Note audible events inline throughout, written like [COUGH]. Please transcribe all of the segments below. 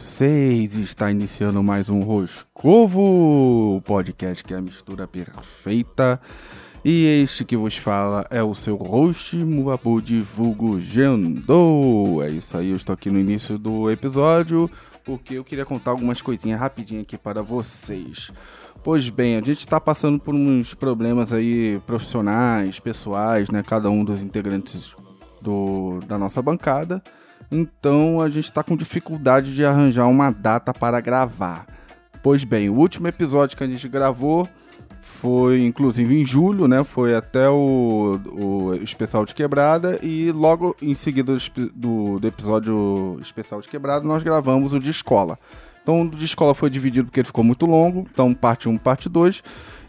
vocês? Está iniciando mais um Roscovo, o podcast que é a mistura perfeita. E este que vos fala é o seu host, Muabu Divulgo Gendo. É isso aí, eu estou aqui no início do episódio porque eu queria contar algumas coisinhas rapidinho aqui para vocês. Pois bem, a gente está passando por uns problemas aí profissionais, pessoais, né? Cada um dos integrantes do, da nossa bancada. Então a gente está com dificuldade de arranjar uma data para gravar. Pois bem, o último episódio que a gente gravou foi inclusive em julho, né? Foi até o, o especial de quebrada e logo em seguida do, do episódio especial de quebrada nós gravamos o de escola. Então o de escola foi dividido porque ele ficou muito longo, então parte 1, parte 2.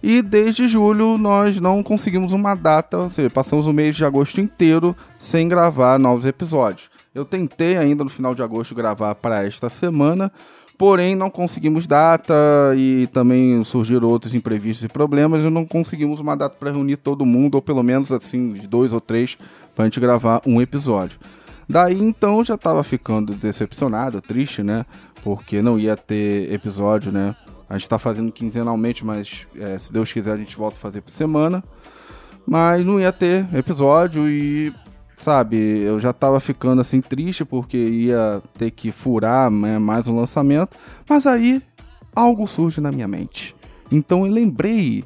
E desde julho nós não conseguimos uma data, ou seja, passamos o mês de agosto inteiro sem gravar novos episódios. Eu tentei ainda no final de agosto gravar para esta semana, porém não conseguimos data e também surgiram outros imprevistos e problemas e não conseguimos uma data para reunir todo mundo, ou pelo menos assim, uns dois ou três, para a gente gravar um episódio. Daí então já estava ficando decepcionado, triste, né? Porque não ia ter episódio, né? A gente está fazendo quinzenalmente, mas é, se Deus quiser a gente volta a fazer por semana. Mas não ia ter episódio e sabe, eu já tava ficando assim triste porque ia ter que furar né, mais um lançamento, mas aí algo surge na minha mente. Então eu lembrei,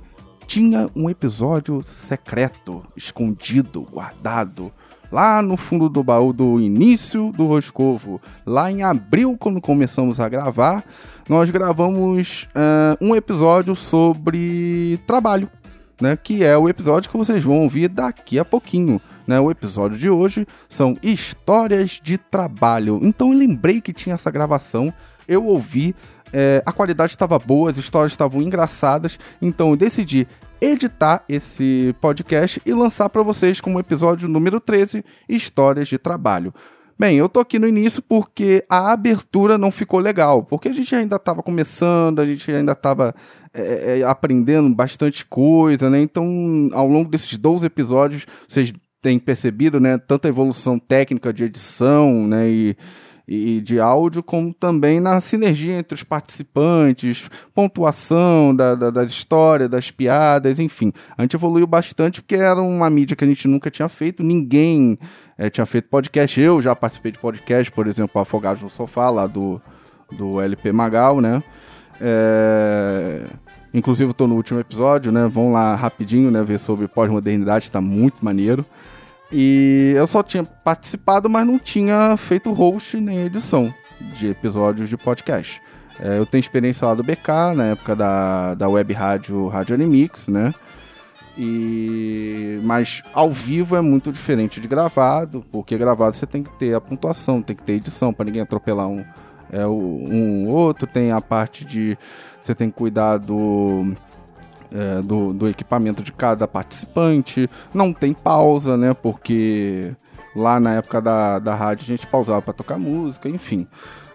tinha um episódio secreto, escondido, guardado, lá no fundo do baú do início do Roscovo, lá em abril, quando começamos a gravar, nós gravamos uh, um episódio sobre trabalho, né? Que é o episódio que vocês vão ouvir daqui a pouquinho. Né, o episódio de hoje são histórias de trabalho. Então eu lembrei que tinha essa gravação, eu ouvi, é, a qualidade estava boa, as histórias estavam engraçadas, então eu decidi editar esse podcast e lançar para vocês como episódio número 13, Histórias de Trabalho. Bem, eu tô aqui no início porque a abertura não ficou legal, porque a gente ainda estava começando, a gente ainda estava é, é, aprendendo bastante coisa, né? Então, ao longo desses 12 episódios, vocês têm percebido, né, tanta evolução técnica de edição, né, e, e de áudio, como também na sinergia entre os participantes, pontuação da, da, das histórias, das piadas, enfim. A gente evoluiu bastante porque era uma mídia que a gente nunca tinha feito, ninguém é, tinha feito podcast. Eu já participei de podcast, por exemplo, Afogados no Sofá, lá do, do LP Magal, né? É... Inclusive, estou no último episódio, né? Vão lá rapidinho, né? Ver sobre pós-modernidade, está muito maneiro. E eu só tinha participado, mas não tinha feito host nem edição de episódios de podcast. É, eu tenho experiência lá do BK, na época da, da web rádio Rádio Animix, né? E mas ao vivo é muito diferente de gravado, porque gravado você tem que ter a pontuação, tem que ter edição para ninguém atropelar um é um outro, tem a parte de você tem que cuidar do é, do, do equipamento de cada participante. Não tem pausa, né? Porque lá na época da, da rádio a gente pausava para tocar música, enfim.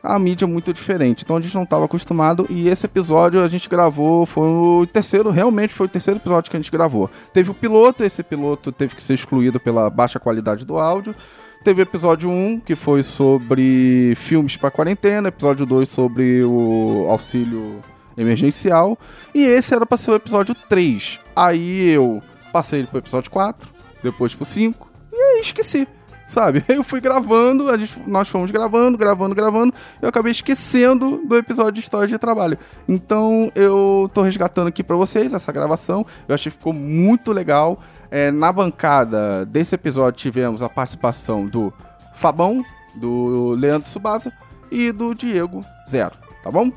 A mídia é muito diferente, então a gente não estava acostumado. E esse episódio a gente gravou, foi o terceiro, realmente foi o terceiro episódio que a gente gravou. Teve o piloto, esse piloto teve que ser excluído pela baixa qualidade do áudio. Teve o episódio 1, que foi sobre filmes para quarentena, episódio 2 sobre o auxílio emergencial. E esse era pra ser o episódio 3. Aí eu passei pro episódio 4, depois pro 5, e aí esqueci. Sabe? [LAUGHS] Eu fui gravando, gente, nós fomos gravando, gravando, gravando, eu acabei esquecendo do episódio de história de trabalho. Então eu tô resgatando aqui para vocês essa gravação. Eu achei que ficou muito legal. É, na bancada desse episódio tivemos a participação do Fabão, do Leandro Subasa e do Diego Zero, tá bom?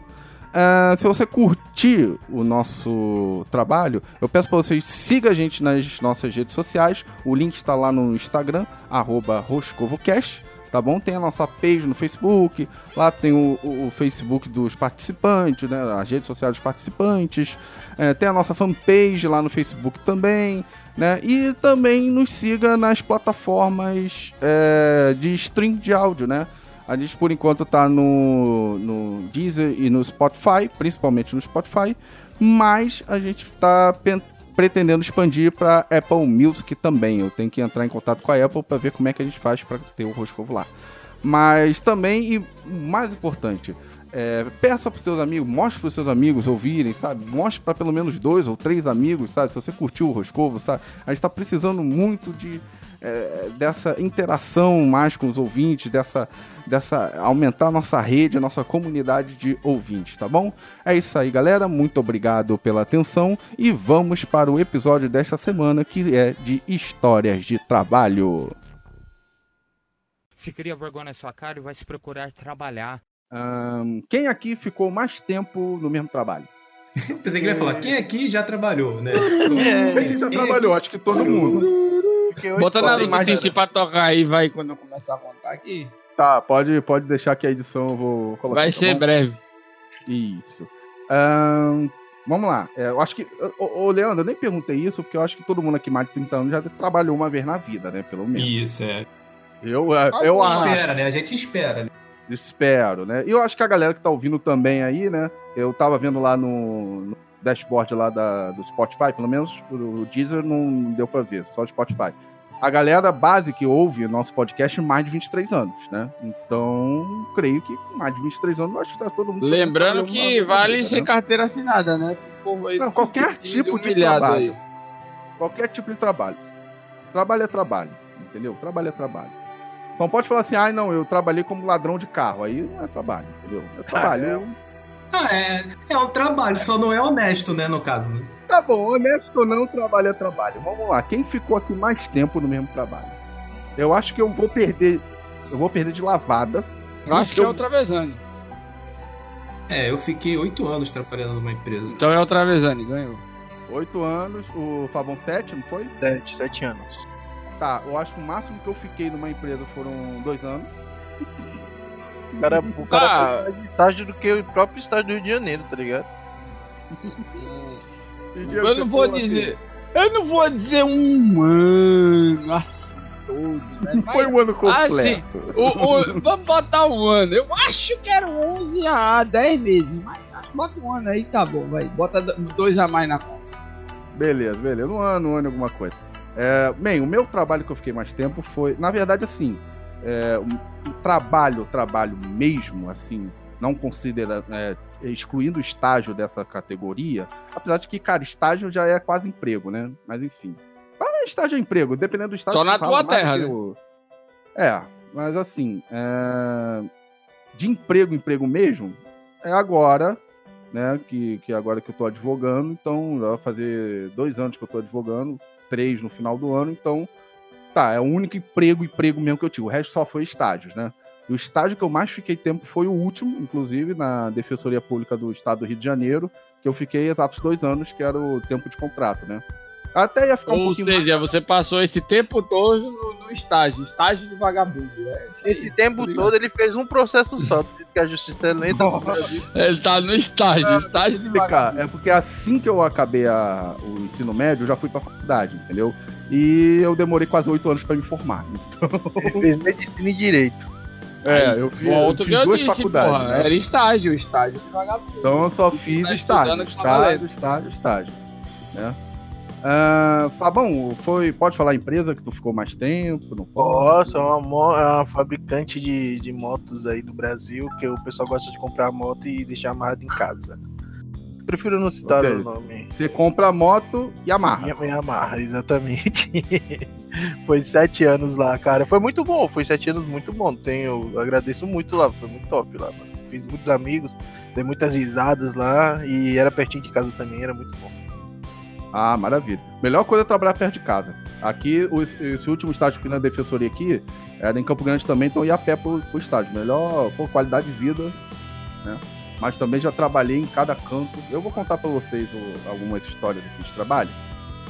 Uh, se você curtir o nosso trabalho, eu peço para vocês siga a gente nas nossas redes sociais. O link está lá no Instagram, @roscovocast, tá bom? Tem a nossa page no Facebook, lá tem o, o, o Facebook dos participantes, né? As redes sociais dos participantes. É, tem a nossa fanpage lá no Facebook também, né? E também nos siga nas plataformas é, de stream de áudio, né? A gente, por enquanto, tá no, no Deezer e no Spotify, principalmente no Spotify, mas a gente tá pretendendo expandir para Apple Music também. Eu tenho que entrar em contato com a Apple para ver como é que a gente faz para ter o Roscovo lá. Mas também, e mais importante, é, peça para seus amigos, mostre para seus amigos ouvirem, sabe? Mostre para pelo menos dois ou três amigos, sabe? Se você curtiu o Roscovo, sabe? A gente está precisando muito de é, dessa interação mais com os ouvintes, dessa, dessa aumentar a nossa rede, a nossa comunidade de ouvintes, tá bom? É isso aí, galera. Muito obrigado pela atenção e vamos para o episódio desta semana que é de histórias de trabalho. Se cria vergonha na sua cara e vai se procurar trabalhar. Um, quem aqui ficou mais tempo no mesmo trabalho? Pensei que ele ia falar, quem aqui já trabalhou, né? É, quem já quem trabalhou, aqui... acho que todo mundo. Bota na notícia pra tocar aí, vai, quando eu começar a contar aqui. Tá, pode, pode deixar que a edição eu vou colocar. Vai tá ser bom? breve. Isso. Um, vamos lá. É, eu acho que. Ô, ô, Leandro, eu nem perguntei isso, porque eu acho que todo mundo aqui mais de 30 anos já trabalhou uma vez na vida, né? Pelo menos. Isso, é. Eu, eu acho. espera, né? A gente espera, né? Espero, né? E eu acho que a galera que tá ouvindo também aí, né? Eu tava vendo lá no, no dashboard lá da, do Spotify, pelo menos o Deezer não deu pra ver, só o Spotify. A galera base que ouve nosso podcast mais de 23 anos, né? Então, creio que com mais de 23 anos, acho que tá todo mundo. Lembrando que vale vida, sem né? carteira assinada, né? Não, qualquer tipo de trabalho. Aí. Qualquer tipo de trabalho. Trabalho é trabalho, entendeu? Trabalho é trabalho. Então pode falar assim, ah, não, eu trabalhei como ladrão de carro. Aí não é trabalho, entendeu? É trabalho. Ah, é, é um trabalho, só não é honesto, né, no caso. Tá bom, honesto ou não, trabalho é trabalho. Vamos lá, quem ficou aqui mais tempo no mesmo trabalho? Eu acho que eu vou perder. Eu vou perder de lavada. Eu acho que eu... é o Travesani. É, eu fiquei oito anos trabalhando numa empresa. Então é o Travesani, ganhou. Oito anos, o Fabão sete, não foi? Sete, sete anos. Tá, eu acho que o máximo que eu fiquei numa empresa foram dois anos. O cara, o cara ah. mais estágio do que o próprio estágio do Rio de Janeiro, tá ligado? [LAUGHS] eu não vou dizer. Assim. Eu não vou dizer um ano assim todo, né? Mas, Foi um ano completo. Assim, o, o, vamos botar um ano. Eu acho que era 11 a 10 meses, mas bota um ano aí, tá bom, vai. Bota dois a mais na conta. Beleza, beleza. Um ano, um ano, alguma coisa. É, bem, o meu trabalho que eu fiquei mais tempo foi, na verdade, assim, é, trabalho, trabalho mesmo, assim, não considera, é, excluindo o estágio dessa categoria, apesar de que, cara, estágio já é quase emprego, né? Mas enfim. Ah, estágio é emprego, dependendo do estágio. Só na tua terra, né? Eu... É, mas assim, é... de emprego, emprego mesmo, é agora, né? Que, que agora que eu tô advogando, então vai fazer dois anos que eu tô advogando, três no final do ano, então tá, é o único emprego, emprego mesmo que eu tive. O resto só foi estágios, né? E o estágio que eu mais fiquei tempo foi o último, inclusive, na Defensoria Pública do Estado do Rio de Janeiro, que eu fiquei exatos dois anos, que era o tempo de contrato, né? Até ia ficar Ou um pouquinho seja, mais... você passou esse tempo todo no, no estágio, estágio de vagabundo. Né? Esse tempo todo ele fez um processo só, que a justiça é lenta. ele tá no estágio, estágio de vagabundo. É porque assim que eu acabei a, o ensino médio, eu já fui pra faculdade, entendeu? E eu demorei quase oito anos para me formar. Então... Ele fez medicina e direito. É, eu fiz, eu fiz duas disse, faculdades. Porra, né? Era estágio, estágio de vagabundo. Então eu só fiz tá estágio, estágio, estágio, estágio, né? Uh, Fabão, foi, pode falar a empresa que tu ficou mais tempo? Não Posso, é uma, é uma fabricante de, de motos aí do Brasil, que o pessoal gosta de comprar moto e deixar amarrado em casa. Prefiro não citar seja, o nome. Você compra a moto e amarra. E, amarra, exatamente. [LAUGHS] foi sete anos lá, cara. Foi muito bom, foi sete anos muito bom. Tenho, agradeço muito lá, foi muito top lá. Fiz muitos amigos, dei muitas risadas lá e era pertinho de casa também, era muito bom. Ah, maravilha. Melhor coisa é trabalhar perto de casa. Aqui, esse último estágio que fiz na defensoria aqui, era em Campo Grande também, então ia a pé pro, pro estágio. Melhor pô, qualidade de vida, né? Mas também já trabalhei em cada canto. Eu vou contar para vocês o, algumas histórias aqui de trabalho.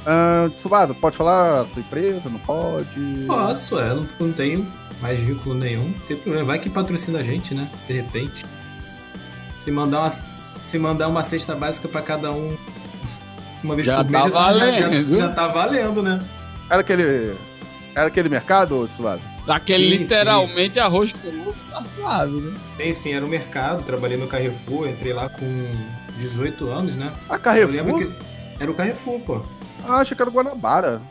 Uh, Tsubado, pode falar a sua empresa? Não pode? Posso, é, não, não tenho mais vínculo nenhum. Tem problema. Vai que patrocina a gente, né? De repente. Se mandar uma, se mandar uma cesta básica para cada um uma vez já por mês, tá valendo. Já, já, já, tá valendo, né? Era aquele. Era aquele mercado, Tsubado? Daquele sim, literalmente sim. arroz com tá suave, né? Sim, sim, era o mercado. Trabalhei no Carrefour, entrei lá com 18 anos, né? A Carrefour? Eu lembro que era o Carrefour, pô. Ah, achei que era o Guanabara.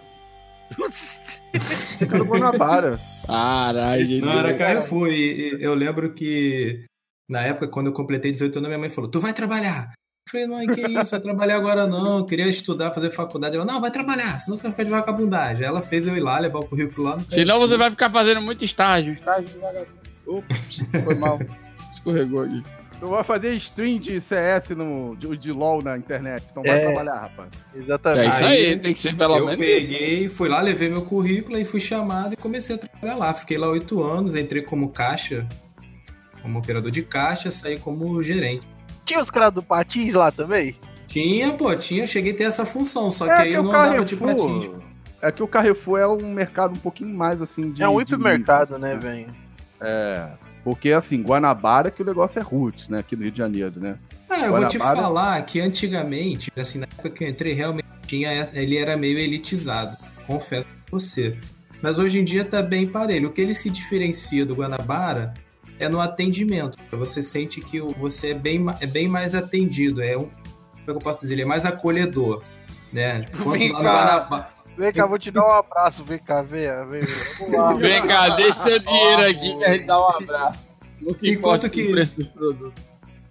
Fica no Guanabara. Caralho, gente. Não, era Carrefour. E, e eu lembro que na época, quando eu completei 18 anos, minha mãe falou: Tu vai trabalhar? Eu falei, mãe, que isso? Vai trabalhar agora não. Eu queria estudar, fazer faculdade. Ela, não, vai trabalhar, senão você vai ficar de vagabundagem. Ela fez eu ir lá, levar o currículo lá. No Senão você vai ficar fazendo muito estágio. Estágio de vagabundo. Ops, [LAUGHS] foi mal. Escorregou aqui. Tu vai fazer stream de CS no, de, de LOL na internet. Então vai É. trabalhar, rapaz. É Exatamente. isso aí, Aí, tem que ser pelo eu menos isso. peguei, fui lá, levei meu currículo e fui chamado e comecei a trabalhar lá. Fiquei lá oito anos, entrei como caixa, como operador de caixa, saí como gerente. Tinha os caras do Patins lá também? Tinha, pô, tinha, cheguei a ter essa função, só que É aí que eu o não andava de patins. Carrefour. É que o Carrefour é um mercado um pouquinho mais assim de. é um de- hipermercado, né, velho? É. Porque assim, Guanabara que o negócio é roots, né? Aqui no Rio de Janeiro, né? Ah, eu vou te Guanabara. falar que antigamente, assim, na época que eu entrei, realmente tinha, ele era meio elitizado, confesso pra você. Mas hoje em dia tá bem parelho. O que ele se diferencia do Guanabara é no atendimento. Você sente que o- você é bem, é bem mais atendido, é um, como é que eu posso dizer, ele é mais acolhedor, né? Enquanto Vem lá cá. Guanabara- Vem cá, vou te dar um abraço. Vem cá, vem, vem. Vamos lá. [LAUGHS] Vem cá, deixa seu dinheiro aqui que a gente dá um abraço. Não se Enquanto que- o preço dos produtos.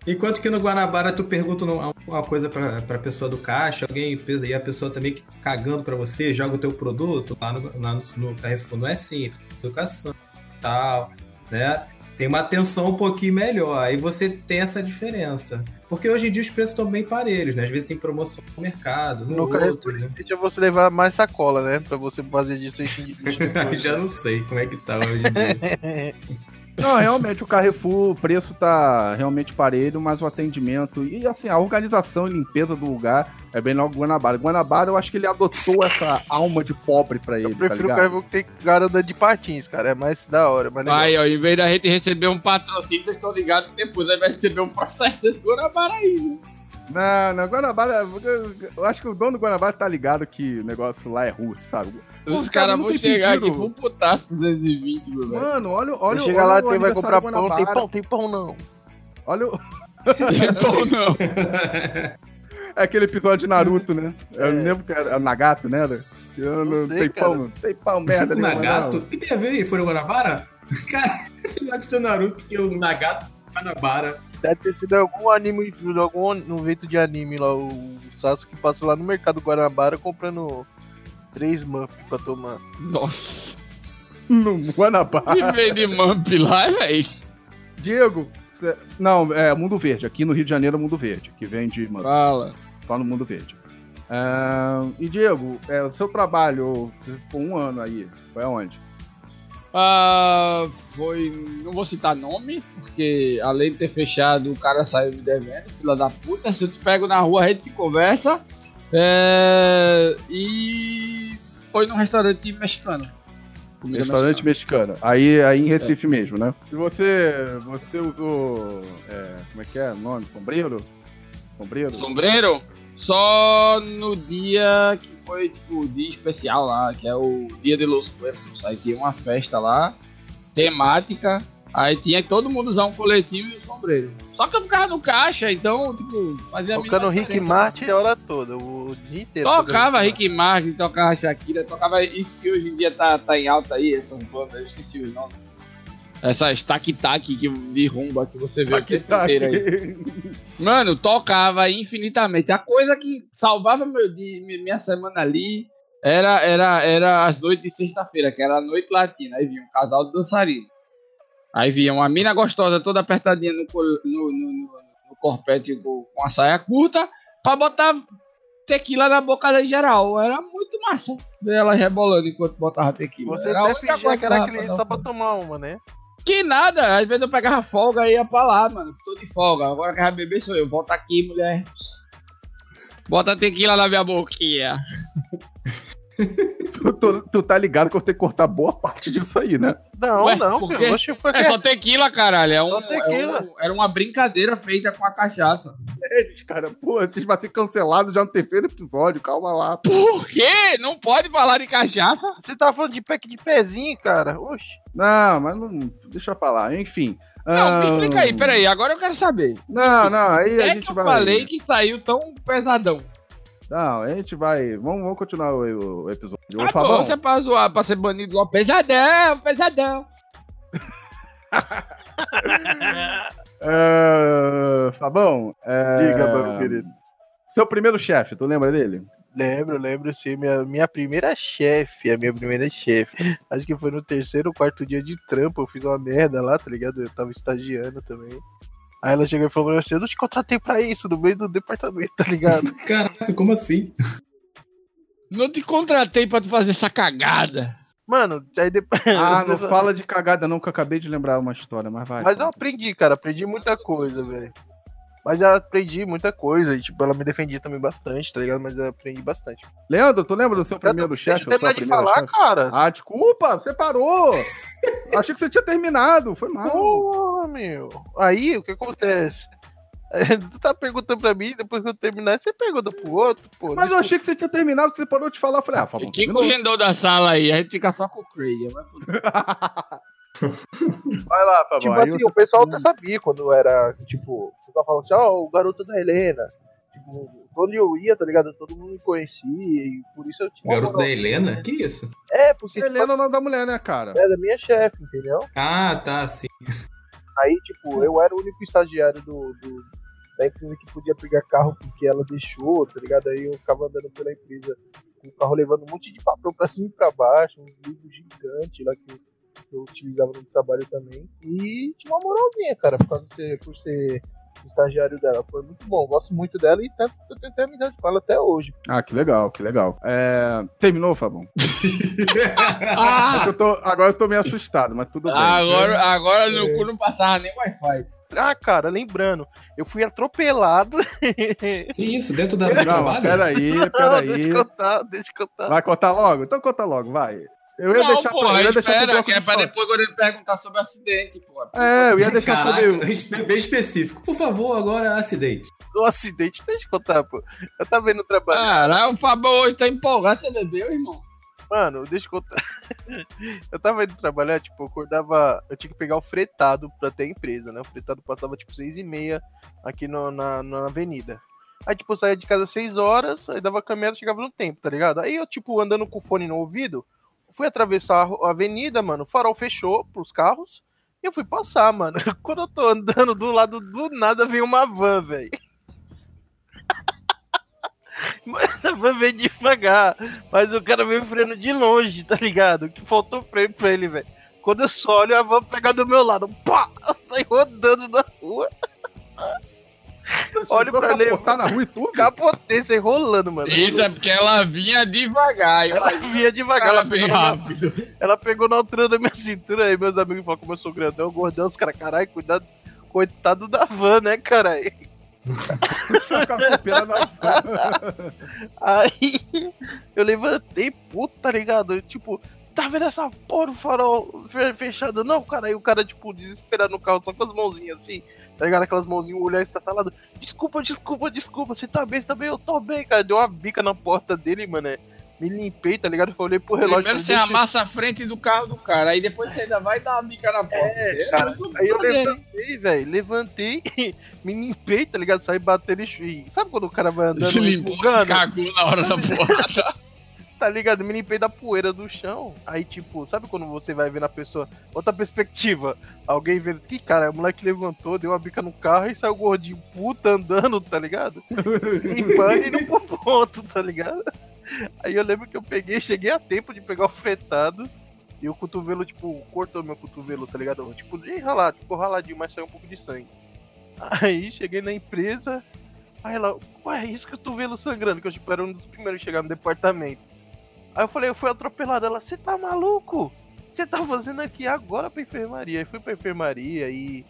Enquanto que no Guanabara tu pergunta uma coisa pra, pra pessoa do caixa, alguém e a pessoa também que- cagando pra você, joga o teu produto lá no, lá no, no Carrefour. Não é simples, educação tal, né? Tem uma atenção um pouquinho melhor, aí você tem essa diferença. Porque hoje em dia os preços estão bem parelhos, né? Às vezes tem promoção no mercado, no, No outro, né? deixa você levar mais sacola, né? Pra você fazer cestinho de. [LAUGHS] Já não sei como é que tá hoje em dia. [LAUGHS] Não, realmente o Carrefour, o preço tá realmente parelho, mas o atendimento e assim, a organização e limpeza do lugar é bem logo Guanabara. Guanabara, eu acho que ele adotou essa alma de pobre pra ele, Eu tá prefiro o ligado? Carrefour que tem cara andando de patins, cara. É mais da hora. Mas. Aí, ó, em vez da gente receber um patrocínio, vocês estão ligados que depois aí vai receber um processo desse Guanabara aí. né? Não, não, Guanabara, eu acho que o dono do Guanabara tá ligado que o negócio lá é russo, sabe? Os caras vão tem chegar pedido. aqui pro putaço 220, meu velho. Mano, olha, olha, Você chega olha lá, tem, vai comprar pão. Tem pão? Tem pão não. Olha o... [LAUGHS] Então não. [LAUGHS] É aquele episódio de Naruto, né? Eu É. lembro que era Nagato, né? Eu Não não, sei, tem cara. pão, tem pão, merda. Nagato? O que tem a ver? Ele foi no Guanabara? Cara, episódio do Naruto que o Nagato foi no Guanabara. Deve ter sido algum anime, algum evento de anime lá. O Sasuke passou lá no mercado Guanabara comprando três muff pra tomar. Nossa. No Guanabara. Que vem de Mump lá, velho. Diego, não, é Mundo Verde. Aqui no Rio de Janeiro é Mundo Verde, que vende, mano, Fala. só no Mundo Verde. Ah, e Diego, é, o seu trabalho, você ficou um ano aí, foi aonde? Ah, foi. Não vou citar nome, porque além de ter fechado, o cara saiu me devendo, fila da puta. Se eu te pego na rua, a gente se conversa. É, e foi num restaurante mexicano. Restaurante mexicano. Aí, aí em Recife mesmo, né? E você, você usou, é, como é que é o nome? Sombreiro? Sombreiro? Sombreiro? Só no dia que foi, tipo, o dia especial lá, que é o Dia de los Muertos. Aí tinha uma festa lá, temática. Aí tinha que todo mundo usar um coletivo e um sombreiro. Só que eu ficava no caixa, então, tipo, fazia Tocando Rick. Martin a hora toda, o dia inteiro. Tocava Rick Martin, tocava Shakira, tocava isso que hoje em dia tá, tá em alta aí, essas bandas, eu esqueci os nomes. Essas tac-tac que de rumba que você vê Aqui inteiro aí. Mano, tocava infinitamente. A coisa que salvava meu dia, mi- minha semana ali era, era, era as noites de sexta-feira, que era a noite latina. Aí vinha um casal de dançarino. Aí vinha uma mina gostosa toda apertadinha no, no, no, no, corpete com, a saia curta pra botar tequila na boca da geral. Era muito massa ver ela rebolando enquanto botava tequila. Você era até fingia que era cliente só pra tomar uma, né? que nada, às vezes eu pegava folga e ia pra lá, mano. Tô de folga. Agora que vai beber sou eu. Volta aqui, mulher. Bota tequila na minha boquinha. [LAUGHS] tu, [LAUGHS] tu- tu tá ligado que eu tenho que cortar boa parte disso aí, né? Não, Ué, não, por filho. quê? Oxe, foi É só tequila, caralho. É um, Só tequila. é um- era uma brincadeira feita com a cachaça. Eles, cara, pô, vocês vão ser cancelados já no terceiro episódio, calma lá. pô. Por quê? Não pode falar de cachaça? Você tava falando de pack de pezinho, cara. Oxe. Não, mas não. Deixa pra lá, enfim. Não, me Ah, explica aí, peraí. Agora eu quero saber. Não, não, aí a que gente que eu vai. falei que saiu tão pesadão? Não, a gente vai. Vamos, vamos continuar o, o episódio. Ô, Ah, pô, Fabão, você é pra zoar, pra ser banido lá. Pesadão, pesadão. [LAUGHS] é, Fabão, é, Diga, meu querido. Seu primeiro chefe, tu lembra dele? Lembro, lembro sim. Minha, minha primeira chefe, a minha primeira chefe. Acho que foi no terceiro ou quarto dia de trampo. Eu fiz uma merda lá, tá ligado? Eu tava estagiando também. Aí ela chegou e falou assim: Eu não te contratei pra isso, no meio do departamento, tá ligado? [LAUGHS] Caraca, como assim? Não te contratei pra tu fazer essa cagada. Mano, aí depois. [LAUGHS] Ah, não fala de cagada, não, que eu acabei de lembrar uma história, mas vai. Mas eu aprendi, cara, aprendi muita coisa, velho. Mas eu aprendi muita coisa, e tipo, ela me defendia também bastante, tá ligado? Mas eu aprendi bastante. Leandro, tu lembra do seu primeiro Deixa chefe? eu ou sua terminar de falar, cara. Ah, desculpa, você parou. [LAUGHS] Achei que você tinha terminado, foi mal. Porra, meu. Aí, o que acontece? [LAUGHS] Tu tá perguntando pra mim, depois que eu terminar, você pergunta pro outro, pô. Mas eu achei que você tinha terminado, você parou de falar. Eu falei, ah, Fabão, Quem terminou. correndou da sala aí? A gente fica só com o Craig. Vai foder. [LAUGHS] Vai lá, Fabão. Tipo aí assim, você- o pessoal até sabia quando era, tipo, o pessoal falava assim, ó, o garoto da Helena. Tipo, onde eu ia, tá ligado? Todo mundo me conhecia e por isso eu tinha. Garoto da Helena? Que isso? É, porque tipo, Helena é o nome da mulher, né, cara? é da minha chefe, entendeu? Ah, tá, sim. Aí, tipo, eu era o único estagiário do, do- da empresa que podia pegar carro porque ela deixou, tá ligado? Aí eu ficava andando pela empresa com o carro levando um monte de papel pra cima e pra baixo, uns livros gigantes lá que que eu utilizava no trabalho também. E tinha uma moralzinha, cara, por causa de ser, por ser estagiário dela. Foi muito bom, gosto muito dela e tanto que eu tenho até amizade com ela até hoje. Ah, que legal, que legal. É, Terminou, Fabão? [LAUGHS] É Ah, eu tô- Agora eu tô meio assustado, mas tudo bem. agora, agora no cu não passava nem Wi-Fi. Ah, cara, lembrando, eu fui atropelado. Que isso? Dentro da, do Não, trabalho? peraí, Não, peraí. [LAUGHS] deixa eu contar, deixa eu contar. Vai contar logo? Então conta logo, vai. Eu ia não, deixar pra, eu ia deixar espera, bloco que é de pra história. depois quando ele perguntar sobre o acidente, porra. É, eu ia deixar Caraca, sobre. [LAUGHS] bem específico. Por favor, agora acidente. O acidente, deixa eu contar, pô. Eu tava vendo o trabalho. Caralho, o Fabão hoje tá empolgado, você bebeu, irmão? Mano, deixa eu contar. [LAUGHS] eu tava indo trabalhar, tipo, eu acordava. Eu tinha que pegar o fretado pra ter a empresa, né? O fretado passava tipo seis e meia aqui no- na, na avenida. Aí, tipo, eu saía de casa às 6 horas, aí dava caminhada, chegava no tempo, tá ligado? Aí eu, tipo, andando com o fone no ouvido, fui atravessar a avenida, mano, o farol fechou pros carros, e eu fui passar, mano. [LAUGHS] Quando eu tô andando do lado do nada, veio uma van, velho. [LAUGHS] Mas a van veio devagar, mas o cara veio freando de longe, tá ligado? Que faltou freio pra ele, velho. Quando eu só olho, a van pega do meu lado, pá! Eu saí rodando na rua, [LAUGHS] olha pra ele. Botar na rua e tudo? [LAUGHS] capotei, saí rolando, mano. Isso é porque ela vinha devagar. Ela Ela vinha devagar, ela bem pegou, na, rápido. ela pegou na altura da minha cintura, aí meus amigos falaram como eu sou grandão, gordão, os caras, caralho, cuidado, coitado da van, né, caralho? [LAUGHS] Aí eu levantei, puto, tá ligado? Eu, tipo, tá vendo essa porra do farol fe- fechado? Não, cara. Aí o cara, tipo, desesperado no carro, só com as mãozinhas assim, tá ligado? Aquelas mãozinhas, o olhar estatalado. Desculpa, desculpa, desculpa, você tá bem, você tá bem? Eu tô bem, cara. Deu uma bica na porta dele, mano. é. Me limpei, tá ligado? Eu olhei pro relógio. Primeiro falei, você deixa- amassa a frente do carro do cara, aí depois você ainda vai dar uma bica na porta. É, É cara. Aí eu levantei, velho. Levantei, [LAUGHS] me limpei, tá ligado? Saí batendo e. Sabe quando o cara vai andando Se limpou, se cagou na hora da porrada. [LAUGHS] tá ligado? Me limpei da poeira do chão. Aí, tipo, sabe quando você vai ver na pessoa outra perspectiva? Alguém vendo que, cara, o moleque levantou, deu uma bica no carro e saiu gordinho puta andando, tá ligado? [LAUGHS] Limpando e indo pro ponto, tá ligado? Aí eu lembro que eu peguei, cheguei a tempo de pegar o fretado e o cotovelo, tipo, cortou meu cotovelo, tá ligado? Tipo, de ralar, ficou raladinho, mas saiu um pouco de sangue. Aí cheguei na empresa, aí ela, ué, isso que cotovelo sangrando, que eu tipo, era um dos primeiros a chegar no departamento. Aí eu falei, eu fui atropelado. Ela, você tá maluco? Você tá fazendo aqui agora pra enfermaria? Aí fui pra enfermaria e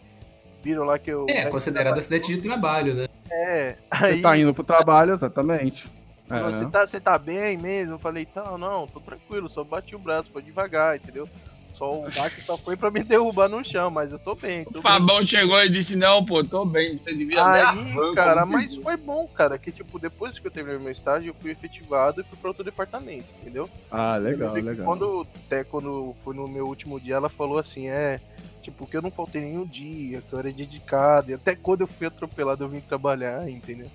viram lá que eu. É, considerado acidente de trabalho, né? É, Você aí. tá indo pro trabalho, exatamente. falou, É. Você tá, você tá bem mesmo? Eu falei, tá, não, tô tranquilo, só bati o braço, foi devagar, entendeu? Só o baque só foi pra me [LAUGHS] derrubar no chão, mas eu tô bem. Tô O bem. Fabão chegou e disse: Não, pô, tô bem, você devia Aí, van, cara, mas foi bom, cara, que tipo, depois que eu terminei meu estágio, eu fui efetivado e fui pra outro departamento, entendeu? Ah, legal, legal. Quando, até quando foi no meu último dia, ela falou assim, é, tipo, que eu não faltei nenhum dia, que eu era dedicado, e até quando eu fui atropelado eu vim trabalhar, entendeu?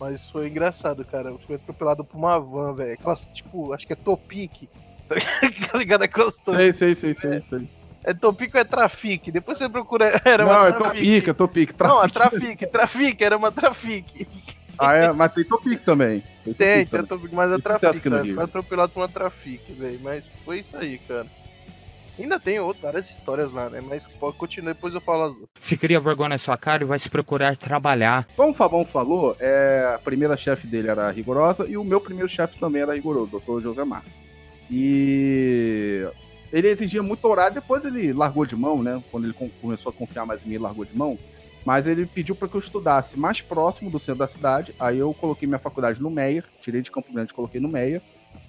Mas foi engraçado, cara. Eu fui atropelado por uma van, velho. Aquelas, tipo, acho que é Topic. Tá ligado? [LAUGHS] Aquelas Sei, sei, sei, sei, sei. É Topic ou é Trafic? Depois você procura. [LAUGHS] Era Não, uma é Trafic. Topic, é Topic. Não, Trafic. Trafic, Trafic, era uma Trafic. [LAUGHS] Ah, é, mas tem Topic também. Tem, tem mas Tem aqui no cara. Rio. Foi atropelado por uma Trafic, velho. Mas foi isso aí, cara. Ainda tem outras, várias histórias lá, né? Mas pode continuar, depois eu falo as outras. Se cria vergonha na sua cara e vai se procurar trabalhar. Como o Fabão falou, é, a primeira chefe dele era rigorosa e o meu primeiro chefe também era rigoroso, o Dr. Josemar. E ele exigia muito horário, depois ele largou de mão, né? Quando ele com- começou a confiar mais em mim, ele largou de mão. Mas ele pediu para que eu estudasse mais próximo do centro da cidade. Aí eu coloquei minha faculdade no Meia, tirei de Campo Grande coloquei no Meia.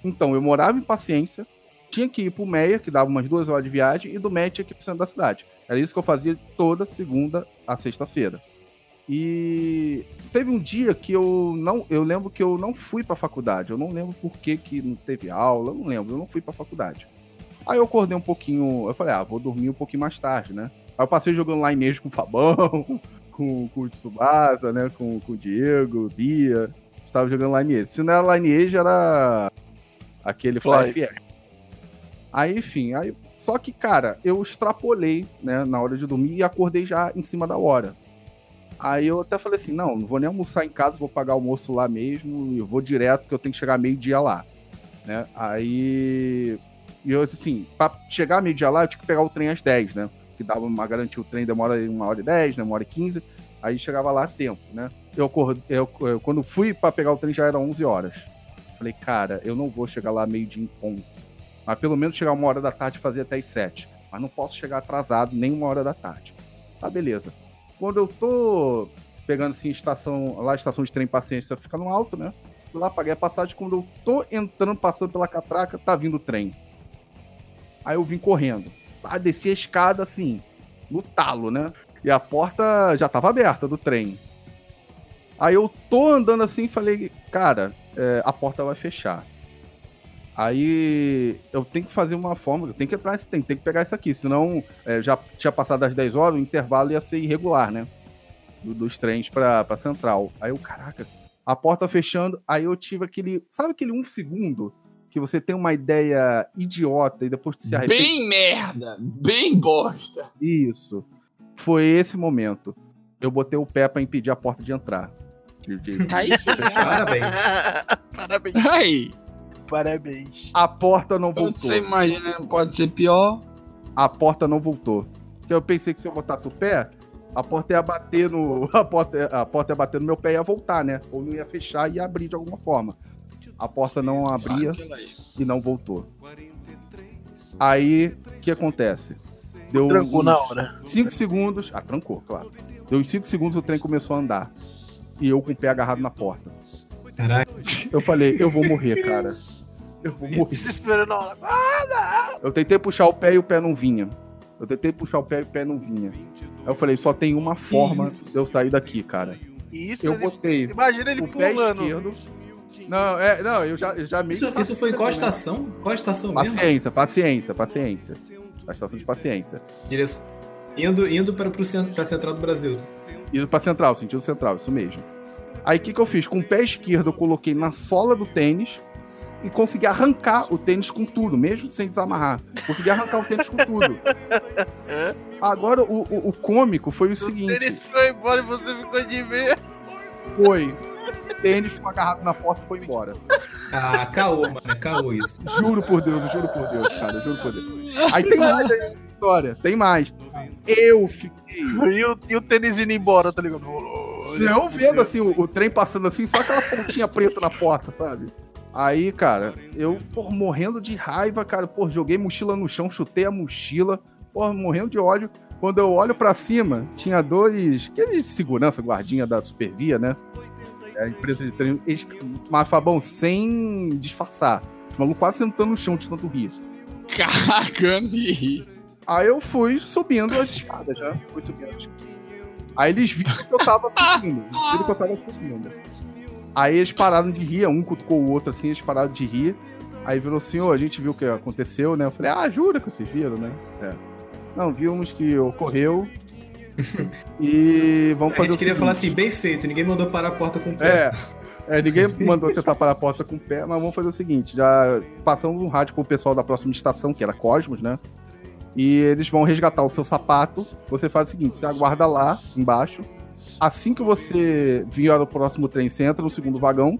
Então eu morava em Paciência, tinha que ir pro Meia, que dava umas duas horas de viagem, e do Meia tinha que ir pro centro da cidade. Era isso que eu fazia toda segunda a sexta-feira. E teve um dia que eu não, eu lembro que eu não fui pra faculdade. Eu não lembro por que, que não teve aula, eu não lembro, eu não fui pra faculdade. Aí eu acordei um pouquinho, eu falei, ah, vou dormir um pouquinho mais tarde, né? Aí eu passei jogando Lineage com o Fabão, [LAUGHS] com, com o Tsubasa, né? Com, com o Diego, Bia. Estava jogando Lineage. Se não era Lineage, era aquele Fly. Aí, enfim, aí. Só que, cara, eu extrapolei, né, na hora de dormir e acordei já em cima da hora. Aí eu até falei assim, não, não vou nem almoçar em casa, vou pagar almoço lá mesmo e vou direto, porque eu tenho que chegar meio-dia lá, né? Aí... E eu, assim, pra chegar meio-dia lá, eu tinha que pegar o trem às 10, né? Que dava uma garantia, o trem demora uma hora e 10, né? Uma hora e 15, aí chegava lá a tempo, né? Eu, eu, eu quando fui pra pegar o trem já eram 11 horas. Falei, cara, eu não vou chegar lá meio-dia em ponto. Mas pelo menos chegar uma hora da tarde e fazer até as 7. Mas não posso chegar atrasado nem uma hora da tarde. Tá, beleza. Quando eu tô pegando assim, estação, lá estação de trem paciência fica no alto, né? Lá, paguei a passagem. Quando eu tô entrando, passando pela catraca, tá vindo o trem. Aí eu vim correndo. Ah, desci a escada assim, no talo, né? E a porta já tava aberta do trem. Aí eu tô andando assim e falei, cara, é, a porta vai fechar. Aí eu tenho que fazer uma forma, eu tenho que entrar nesse trem, tem que pegar isso aqui, senão é, já tinha passado das 10 horas, o intervalo ia ser irregular, né? Do- dos trens pra, pra central. Aí eu, caraca, a porta fechando, aí eu tive aquele. Sabe aquele um segundo que você tem uma ideia idiota e depois se arrepende? Bem merda, bem bosta. Isso. Foi esse momento. Eu botei o pé pra impedir a porta de entrar. De- [LAUGHS] de- Aí. Parabéns. [LAUGHS] Parabéns. Aí, Parabéns. A porta não voltou. você imagina, não pode ser pior. A porta não voltou. Porque eu pensei que se eu botasse o pé, a porta ia bater no. [LAUGHS] A porta, a porta ia bater no meu pé e ia voltar, né? Ou não ia fechar e ia abrir de alguma forma. A porta não abria e não voltou. Aí, o que acontece? Deu Trancou na hora. 5 segundos. Ah, trancou, claro. Deu uns 5 segundos o trem começou a andar. E eu com o pé agarrado na porta. Caraca. Eu falei, eu vou morrer, cara. Eu vou morrer. [LAUGHS] Desesperando na hora. Eu tentei puxar o pé e o pé não vinha. Eu tentei puxar o pé e o pé não vinha. Aí eu falei, só tem uma forma isso? de eu sair daqui, cara. E isso Eu ele- botei Imagina ele o pé pulando. esquerdo. Não, é, não, eu já, eu já meio Isso, que isso foi em qual estação? Qual estação mesmo? Paciência, paciência, paciência. A estação de paciência. Direção. Indo, indo para, pro centro, pra Central do Brasil. Indo pra central, sentido central, isso mesmo. Aí o que, que eu fiz? Com o pé esquerdo eu coloquei na sola do tênis e consegui arrancar o tênis com tudo, mesmo sem desamarrar. Consegui arrancar o tênis com tudo. [LAUGHS] Agora o, o, o cômico foi o O seguinte: tênis foi embora e você ficou de ver. foi. O tênis ficou agarrado na porta e foi embora. Ah, caô, mano. Caô isso. Juro por Deus, juro por Deus, cara, juro por Deus. Aí tem mais aí na história, tem mais. Eu fiquei. E o, e o tênis indo embora, tá ligado? Eu vendo assim, o, o trem passando assim, só aquela pontinha preta na porta, sabe? Aí, cara, eu, por morrendo de raiva, cara, pô, joguei mochila no chão, chutei a mochila, pô, morrendo de ódio. Quando eu olho pra cima, tinha dois, aqueles de segurança, guardinha da Supervia, né? É a empresa de treino. Eles, mas Fabão, sem disfarçar. Os malucos quase sentando no chão de tanto rir. Cagando de rir. Aí eu fui subindo as escadas, já. Fui subindo as escadas. Aí eles viram que eu tava subindo. Eles viram que eu tava subindo. Aí eles pararam de rir, um cutucou o outro assim, eles pararam de rir. Aí virou assim, ô, a gente viu o que aconteceu, né? Eu falei, ah, jura que vocês viram, né? É. Não, vimos que ocorreu. [LAUGHS] e vamos A fazer gente o queria seguinte. falar assim, bem feito. Ninguém mandou parar a porta com o pé. É, É, ninguém mandou você tapar a porta com o pé, mas vamos fazer o seguinte: já passamos um rádio pro pessoal da próxima estação, que era Cosmos, né? E eles vão resgatar o seu sapato. Você faz o seguinte: você aguarda lá embaixo. Assim que você vier o próximo trem, você entra no segundo vagão.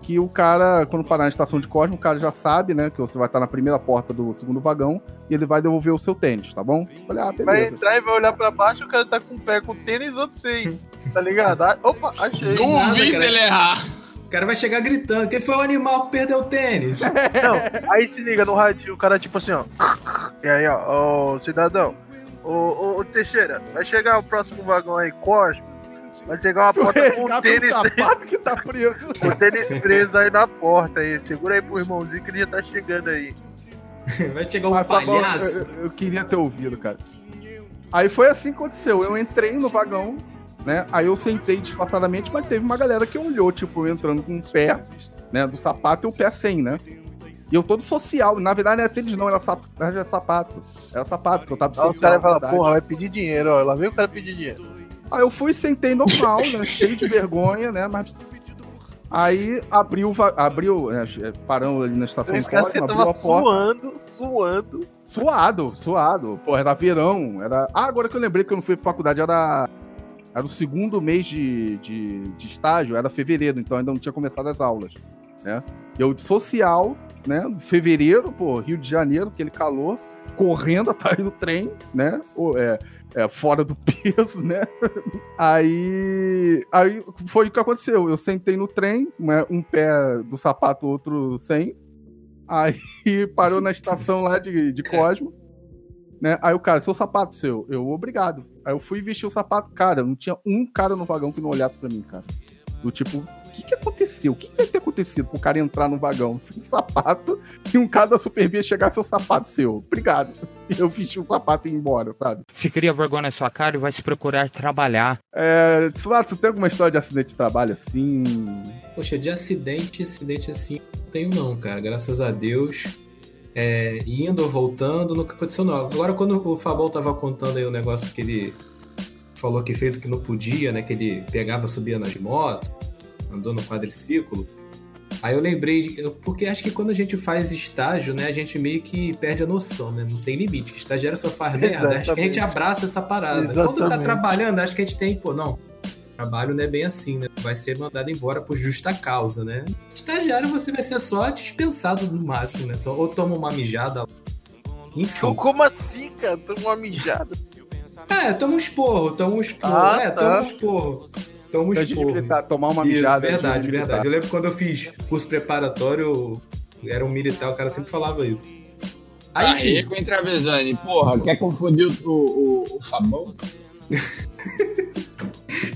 Que o cara, quando parar na estação de Cosmo, o cara já sabe, né? Que você vai estar na primeira porta do segundo vagão e ele vai devolver o seu tênis, tá bom? Falei, ah, Vai beleza. entrar e vai olhar pra baixo, o cara tá com o pé com tênis, outro sem. Tá ligado? Ah, Opa, achei. nada, Duvido ele errar. O cara vai chegar gritando. Quem foi o animal que perdeu o tênis? Não, aí se liga no radinho, o cara tipo assim, ó. E aí, ó, ô cidadão, ô, ô, ô, Teixeira, vai chegar o próximo vagão aí, Cosmo. Vai chegar uma porta com um tênis, o sapato que tá preso. com [LAUGHS] tênis preso aí na porta aí. Segura aí pro irmãozinho que ele já tá chegando aí. [LAUGHS] Vai chegar um Mas palhaço. eu, eu queria ter ouvido, cara. Aí foi assim que aconteceu. Eu entrei no vagão, né? Aí eu sentei disfarçadamente, mas teve uma galera que olhou, tipo, entrando com o pé, né, do sapato e o pé sem, né? E eu todo social. Na verdade, não era tênis, não, era, sap... era sapato. Era sapato, que eu tava Aí social. caras na falam, verdade. porra, vai pedir dinheiro, ó. Lá vem o cara pedir dinheiro. Aí eu fui, sentei normal, né? cheio de vergonha, né? Mas. Aí abriu, abriu, é, parando ali na estação Esse de Cosmo, abriu tava a porta. suando, suando. Suado, suado. Pô, era verão. Era... Ah, agora que eu lembrei que eu não fui pra faculdade, era. Era o segundo mês de, de, de estágio, era fevereiro, então ainda não tinha começado as aulas. Né? Eu de social, né? Fevereiro, pô, Rio de Janeiro, aquele calor, correndo atrás do trem, né? Ou, é, é, fora do [LAUGHS] peso, né? Aí, aí foi o que aconteceu. Eu sentei no trem, né, um pé do sapato, outro sem. Aí [LAUGHS] parou na estação lá de, de Cosmo. Né? Aí o cara, seu sapato seu, eu, obrigado. Aí eu fui vestir o sapato, cara, não tinha um cara no vagão que não olhasse pra mim, cara. Do tipo, que que aconteceu? O que, que deve ter acontecido pro cara entrar no vagão sem sapato e um cara da Superbia chegar seu sapato seu? Obrigado. E [LAUGHS] eu vesti o sapato e ir embora, sabe? Se cria vergonha na sua cara e vai se procurar trabalhar. É, Suato, você tem alguma história de acidente de trabalho assim? Poxa, de acidente, acidente assim, não tenho não, cara. Graças a Deus. É, indo ou voltando, nunca aconteceu não. Agora, quando o Fabão tava contando aí o negócio que ele falou que fez o que não podia, né? Que ele pegava, subia nas motos, andou no quadriciclo. Aí eu lembrei, de- porque acho que quando a gente faz estágio, né, a gente meio que perde a noção, né? Não tem limite. Que estagiário só faz merda. Acho que a gente Exatamente. abraça essa parada. Quando tá Exatamente. trabalhando, acho que a gente tem, pô, não. Trabalho não é bem assim, né? Vai ser mandado embora por justa causa, né? Estagiário você vai ser só dispensado no máximo, né? Ou toma uma mijada. Enfim. Como assim, cara? Toma uma mijada. É, toma um esporro, toma um esporro. Ah, é, tá. toma um esporro. Toma um de esporro. militar, tomar uma Isso, mijada. de verdade, verdade. Eu lembro quando eu fiz curso preparatório, eu era um militar, o cara sempre falava isso. Aí, Aí enfim, com o Intravesani, porra, quer confundir o, o, o Fabão? [LAUGHS]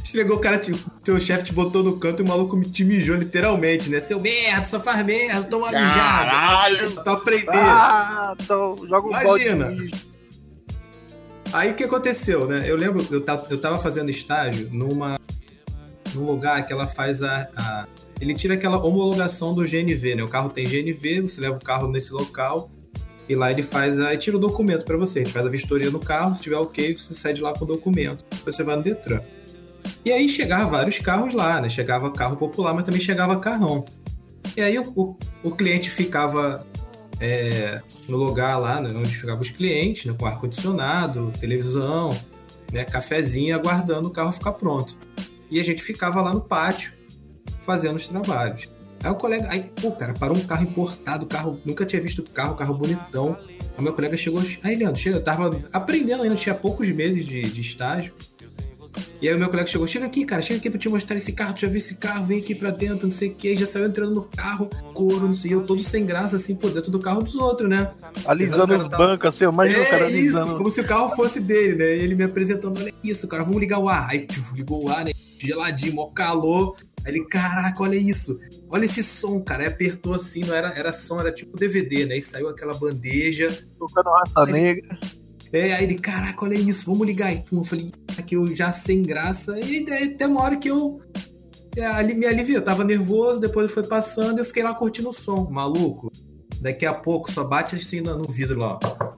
chegou o cara, tipo, teu chefe te botou no canto e o maluco me- te mijou literalmente, né? Seu merda, só faz merda, toma uma mijada. Caralho! Pra aprender. Ah, então joga um Imagina. Aí o que aconteceu, né? Eu lembro, eu tava, eu tava fazendo estágio numa num lugar que ela faz a, a- Ele tira aquela homologação do GNV, né? O carro tem GNV, você leva o carro nesse local e lá ele faz a. e tira o documento pra você. A gente faz a vistoria no carro, se tiver ok, você sai de lá com o documento. Você vai no Detran. E aí chegava vários carros lá, né? Chegava carro popular, mas também chegava carrão. E aí o, o, o cliente ficava é, no lugar lá, né, onde ficavam os clientes, né, com ar-condicionado, televisão, né, cafezinho, aguardando o carro ficar pronto. E a gente ficava lá no pátio, fazendo os trabalhos. Aí o colega, aí, pô, cara, parou um carro importado, carro, nunca tinha visto carro, carro bonitão. Aí meu colega chegou, aí Leandro, chega, eu tava aprendendo ainda, tinha poucos meses de, de estágio. E aí o meu colega chegou, chega aqui, cara, chega aqui pra te mostrar esse carro, tu já viu esse carro, vem aqui pra dentro, não sei o que, já saiu entrando no carro, couro, não sei, eu todo sem graça, assim, por dentro do carro dos outros, né? Alisando os bancos, assim, imagina o cara É isso, alisando. como se o carro fosse dele, né? E ele me apresentando, olha isso, cara, vamos ligar o ar. Aí tchuf, ligou o ar, né? Geladinho, mó calor. Aí ele, caraca, olha isso. Olha esse som, cara. Aí apertou assim, não era, era som, era tipo DVD, né? E saiu aquela bandeja. Tocando raça Aí- negra. É, aí ele, caraca, olha isso, vamos ligar. Pum, eu falei, aqui eu já sem graça. E até uma hora que eu é, ali, me aliviei. Eu tava nervoso, depois foi passando e eu fiquei lá curtindo o som, maluco. Daqui a pouco só bate assim no, no vidro lá, ó.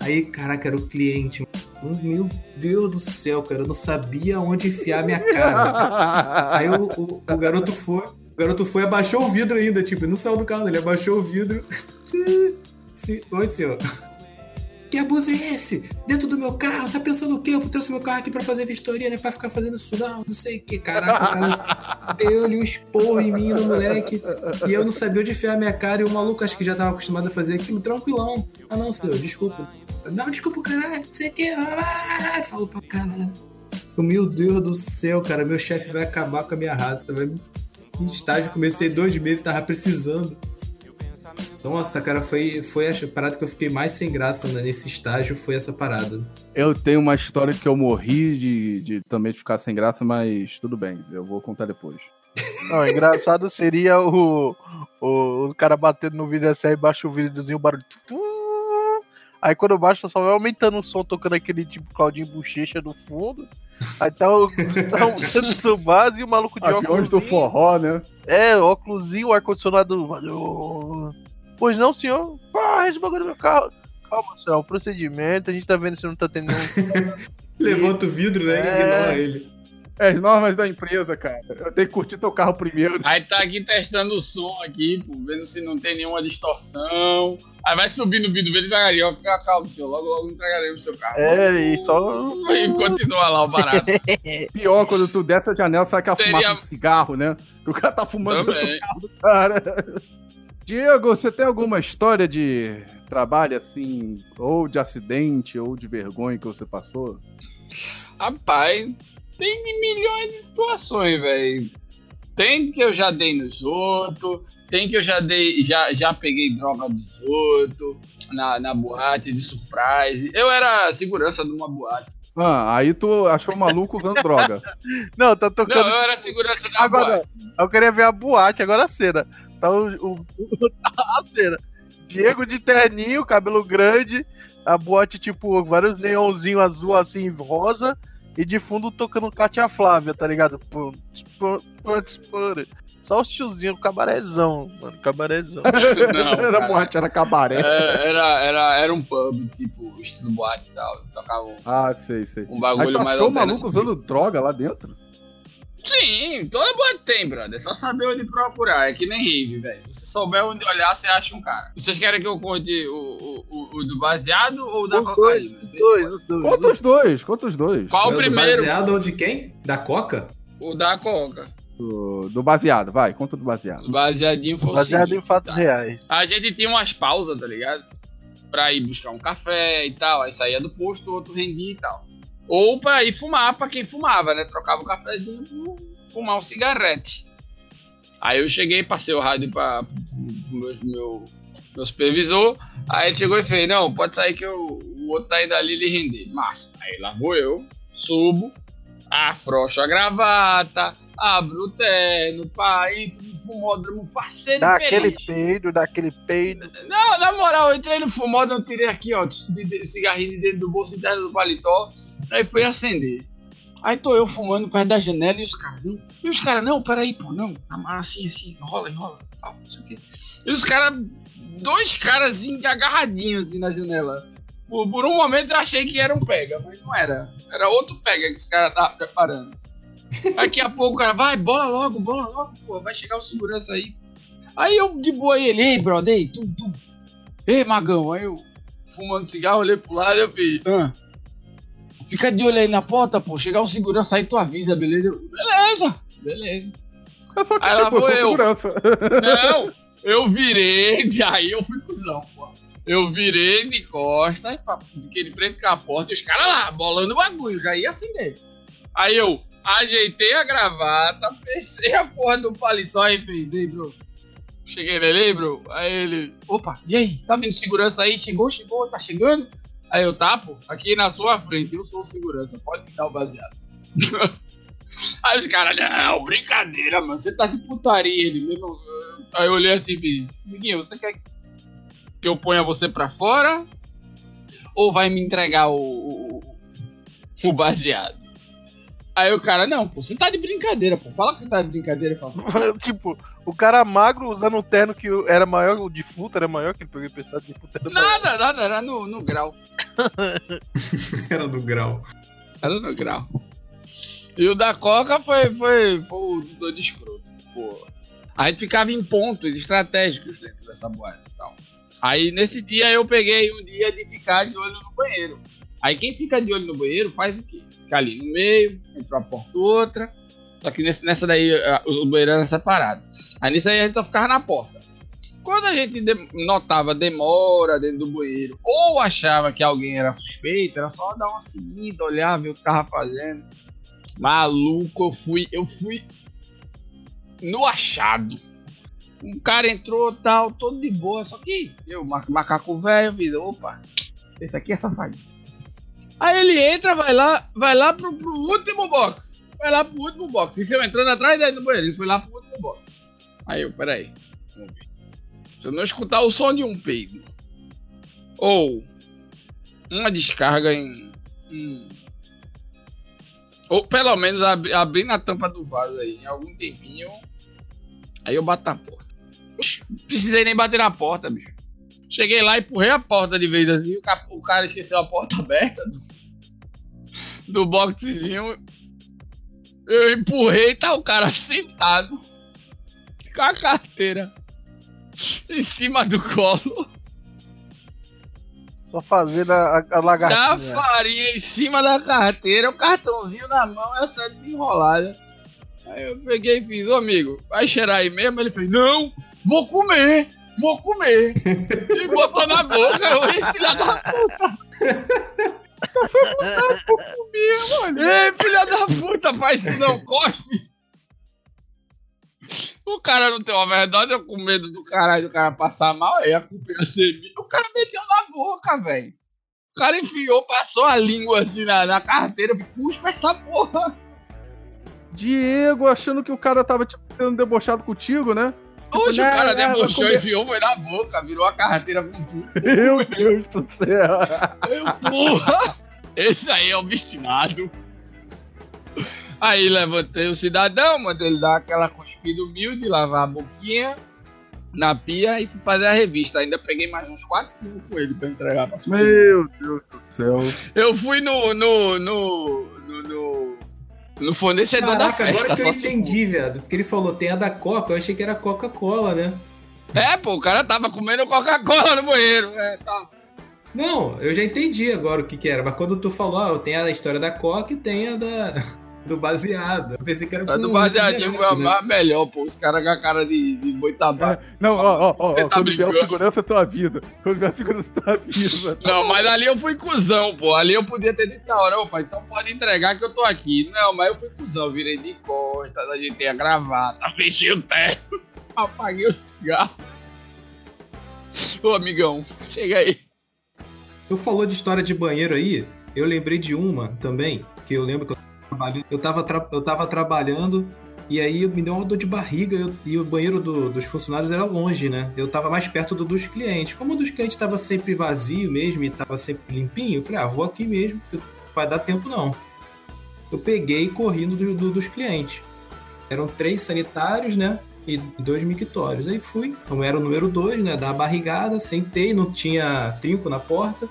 Aí, caraca, era o cliente. Meu Deus do céu, cara, eu não sabia onde enfiar minha cara. Aí o, o, o garoto foi, o garoto foi abaixou o vidro ainda, tipo, não saiu do carro, ele abaixou o vidro. [LAUGHS] Sim, Oi, senhor. Que abuso é esse? Dentro do meu carro? Tá pensando o quê? Eu trouxe meu carro aqui pra fazer vistoria, né? Pra ficar fazendo isso não, não sei o que. Caraca, o cara deu-lhe um esporro em mim no moleque. E eu não sabia onde enfiar minha cara. E o maluco, acho que já tava acostumado a fazer aquilo, tranquilão. Ah, não, senhor, desculpa. Não, desculpa, caralho, não sei o que. Falou pra caralho. Meu Deus do céu, cara, meu chefe vai acabar com a minha raça. Vai... Em estágio, comecei dois meses, tava precisando. Nossa, cara, foi, foi a parada que eu fiquei mais sem graça né, nesse estágio, foi essa parada. Eu tenho uma história que eu morri de, de também de ficar sem graça, mas tudo bem, eu vou contar depois. [LAUGHS] Não, engraçado seria o, o, o cara batendo no vidro assim, aí baixa o vidrozinho, o barulho. Aí quando baixa, só vai aumentando o som, tocando aquele tipo Claudinho Bochecha no fundo. Aí tá o, tá o Tsubasa e o maluco de Aviões óculos. do forró, né? É, óculosinho, o ar-condicionado. Pois não, senhor? Ah, esse bagulho no meu carro. Calma, senhor, é um procedimento, a gente tá vendo se não tá tendo nenhum. [LAUGHS] Levanta o vidro, né? E É. ignora ele. É as normas da empresa, cara. Eu tenho que curtir teu carro primeiro. Aí tá aqui testando o som aqui, pô, vendo se não tem nenhuma distorção. Aí vai subindo o vídeo dele devagarinho, ó, fica calmo, senhor. Logo, logo entregaremos o seu carro. É, e só. [LAUGHS] E continua lá o barato. [LAUGHS] Pior, quando tu desce a janela, sai aquela Seria- fumaça de cigarro, né? Que o cara tá fumando Também. carro do cara. Diego, você tem alguma história de trabalho assim, ou de acidente, ou de vergonha que você passou? Rapaz, tem de milhões de situações, velho. Tem que eu já dei nos outros, tem que eu já dei, já, já peguei droga dos outros, na, na boate de surprise. Eu era segurança de uma boate. Ah, aí tu achou maluco usando droga. [LAUGHS] Não, tá Não, tocando. eu era segurança da Agora, boate. eu queria ver a boate, agora a cena. Tá o, o- [LAUGHS] a cena. Diego de terninho, cabelo grande, a boate, tipo, vários neonzinhos azul assim, rosa, e de fundo tocando Katia Flávia, tá ligado? Só os tiozinhos, cabarezão, mano, cabarezão. [LAUGHS] Não, era boate, era cabaré. É, Era, era, era um pub, tipo, estilo boate e tal. Tocava um, Ah, sei, sei. um Aí bagulho tu mais o maluco usando droga lá dentro? Sim, toda boate tem, brother. É só saber onde procurar. É que nem rave, velho. Se souber onde olhar, você acha um cara. Vocês querem que eu conte o, o, o, o do baseado ou o da Os cocaína? Os dois, os dois. Conta os dois, conta os dois. Qual o Do primeiro? Baseado ou de quem? Da Coca? O da coca. Do, do baseado, vai, conta do baseado. Baseadinho foi Baseado em seguinte, fatos tá? reais. A gente tinha umas pausas, tá ligado? Pra ir buscar um café e tal. Aí saía do posto, outro rendia e tal. Ou pra ir fumar, pra quem fumava, né? Trocava o cafezinho por fumar um cigarrete. Aí eu cheguei, passei o rádio pra, pro meu, meu, meu supervisor. Aí ele chegou e fez: Não, pode sair que eu- o outro tá indo ali lhe render. Massa. Aí lá vou eu, subo, afrouxo a gravata, abro o terno, pá, entro no fumódromo, faceiro Dá aquele peido, dá aquele peido. Não, na moral, eu entrei no fumódromo, tirei aqui, ó, cigarrinho de dentro do bolso interno do paletó, aí fui acender. Aí tô eu fumando perto da janela e os caras, não. E os caras, não, peraí, pô, não. Amarra assim, assim, enrola, enrola, tal, não sei o quê. E os caras, dois caras assim, agarradinhos assim na janela. Por, por um momento eu achei que era um pega, mas não era. Era outro pega que os caras estavam preparando. Daqui a pouco o cara, vai, bola logo, bola logo, pô, vai chegar o segurança aí. Aí eu, de boa, ele, ei, brother, ei, tu, tu. Ei, magão, aí eu, fumando cigarro, olhei pro lado e eu fiz, ah, fica de olho aí na porta, pô, chegar o segurança aí, tu avisa, beleza? Beleza, beleza. É só que, Aí tipo, eu vou sou eu. segurança. Não, [LAUGHS] eu virei, e aí eu fui cuzão, pô. Eu virei de costas, pra aquele preto com a porta, e os caras lá, bolando o bagulho, já ia acender. Aí eu ajeitei a gravata, fechei a porra do paletó e fiz, ei, bro. Cheguei nele, "Ei, bro. Aí ele, opa, e aí? Tá vindo segurança aí? Chegou, chegou, tá chegando? Aí eu, tá, pô, aqui na sua frente, eu sou segurança, pode me dar o baseado. [LAUGHS] Aí os caras, não, brincadeira, mano, você tá de putaria, ele mesmo. Aí eu olhei assim e fiz, amiguinho, você quer que eu ponha você pra fora? Ou vai me entregar o, o, o baseado? Aí o cara, não, pô, você tá de brincadeira, pô. Fala que você tá de brincadeira, fala. [LAUGHS] tipo, O cara magro usando um terno que era maior, o de fruta era maior que ele pegou emprestado de fruta. Era maior. Nada, nada, era no, no grau. [LAUGHS] Era do grau. Era no grau. E o da Coca foi, foi, foi o doido escroto. Pô. A gente ficava em pontos estratégicos dentro dessa boate. Então. Aí nesse dia eu peguei um dia de ficar de olho no banheiro. Aí quem fica de olho no banheiro faz o quê? Fica ali no meio, entre uma porta e outra. Só que nesse- nessa daí o banheiro era separado. Aí nisso aí a gente só ficava na porta. Quando a gente de- notava demora dentro do banheiro, ou achava que alguém era suspeito, era só dar uma seguida, olhar, ver o que tava fazendo. Maluco, eu fui, eu fui no achado. Um cara entrou tal, todo de boa, só que eu, ma- macaco velho, fiz, opa, esse aqui é safadinho. Aí ele entra, vai lá, vai lá pro, pro último box. Vai lá pro último box. E se eu entrando atrás dele no banheiro, ele foi lá pro último box. Aí eu, peraí. Se eu não escutar o som de um peido. Ou uma descarga em. em- ou pelo menos abri, abrindo a tampa do vaso aí em algum tempinho. Aí eu bato na porta. Não precisei nem bater na porta, bicho. Cheguei lá e empurrei a porta de vez assim. O, cap- o cara esqueceu a porta [LAUGHS] aberta do, do boxezinho. Eu empurrei e tá o cara sentado com a carteira em cima do colo, Só fazendo a, a da lagartinha. farinha em cima da carteira, o cartãozinho na mão e a seta enrolada. Aí eu peguei e fiz, ô amigo, vai cheirar aí mesmo? Ele fez, não, vou comer, vou comer. [LAUGHS] e botou na boca, eu, "Ih, filha da puta. [LAUGHS] Ei, filha da puta, faz isso não, cospe. O cara não tem uma verdade, eu com medo do caralho do cara passar mal, aí a culpa ia ser minha. O cara meteu na boca, velho. O cara enfiou, passou a língua assim na, na carteira, cuspa essa porra. Diego achando que o cara tava tipo, sendo debochado contigo, né? Hoje Não, o cara não, debochou e enfiou, foi na boca, virou a carteira com tudo. Meu Deus do céu. Eu, porra! Esse aí é obstinado. Aí levantei o cidadão, mandei ele dar aquela cuspida humilde, lavar a boquinha na pia e fui fazer a revista. Ainda peguei mais uns 4 quilos com ele pra entregar pra sua. Meu Deus do céu. Eu fui no. no. no. no, no, no fornecedor Caraca, da festa. agora que eu entendi, viado. Porque ele falou, tem a da Coca, eu achei que era Coca-Cola, né? É, pô, o cara tava comendo Coca-Cola no banheiro. É, tá. Não, eu já entendi agora o que que era. Mas quando tu falou, ah, tem a história da Coca e tem a da... do baseado. Eu pensei que era A do com baseadinho foi né? melhor, pô. Os caras com a cara de, de boi tabaco. Não, ó, ó, ó, Você ó, tá quando vier o segurança, tu avisa. Quando vier o segurança, tu avisa. [LAUGHS] Não, mas ali eu fui cuzão, pô. Ali eu podia ter dito na hora, opa, então pode entregar que eu tô aqui. Não, mas eu fui cuzão, virei de costas, ajeitei a gravata, [LAUGHS] fechei o terno, [LAUGHS] apaguei o cigarro. Ô, amigão, chega aí. Tu falou de história de banheiro aí, eu lembrei de uma também, que eu lembro que eu eu tava, tra- eu tava trabalhando e aí me deu uma dor de barriga eu- e o banheiro do- dos funcionários era longe, né? Eu tava mais perto do dos clientes. Como o dos clientes tava sempre vazio mesmo e tava sempre limpinho, eu falei, ah, vou aqui mesmo, porque vai dar tempo não. Eu peguei corri no do- do- dos clientes. Eram três sanitários, né? E dois mictórios. Aí fui, como era o número dois, né? Da barrigada, sentei, não tinha trinco na porta.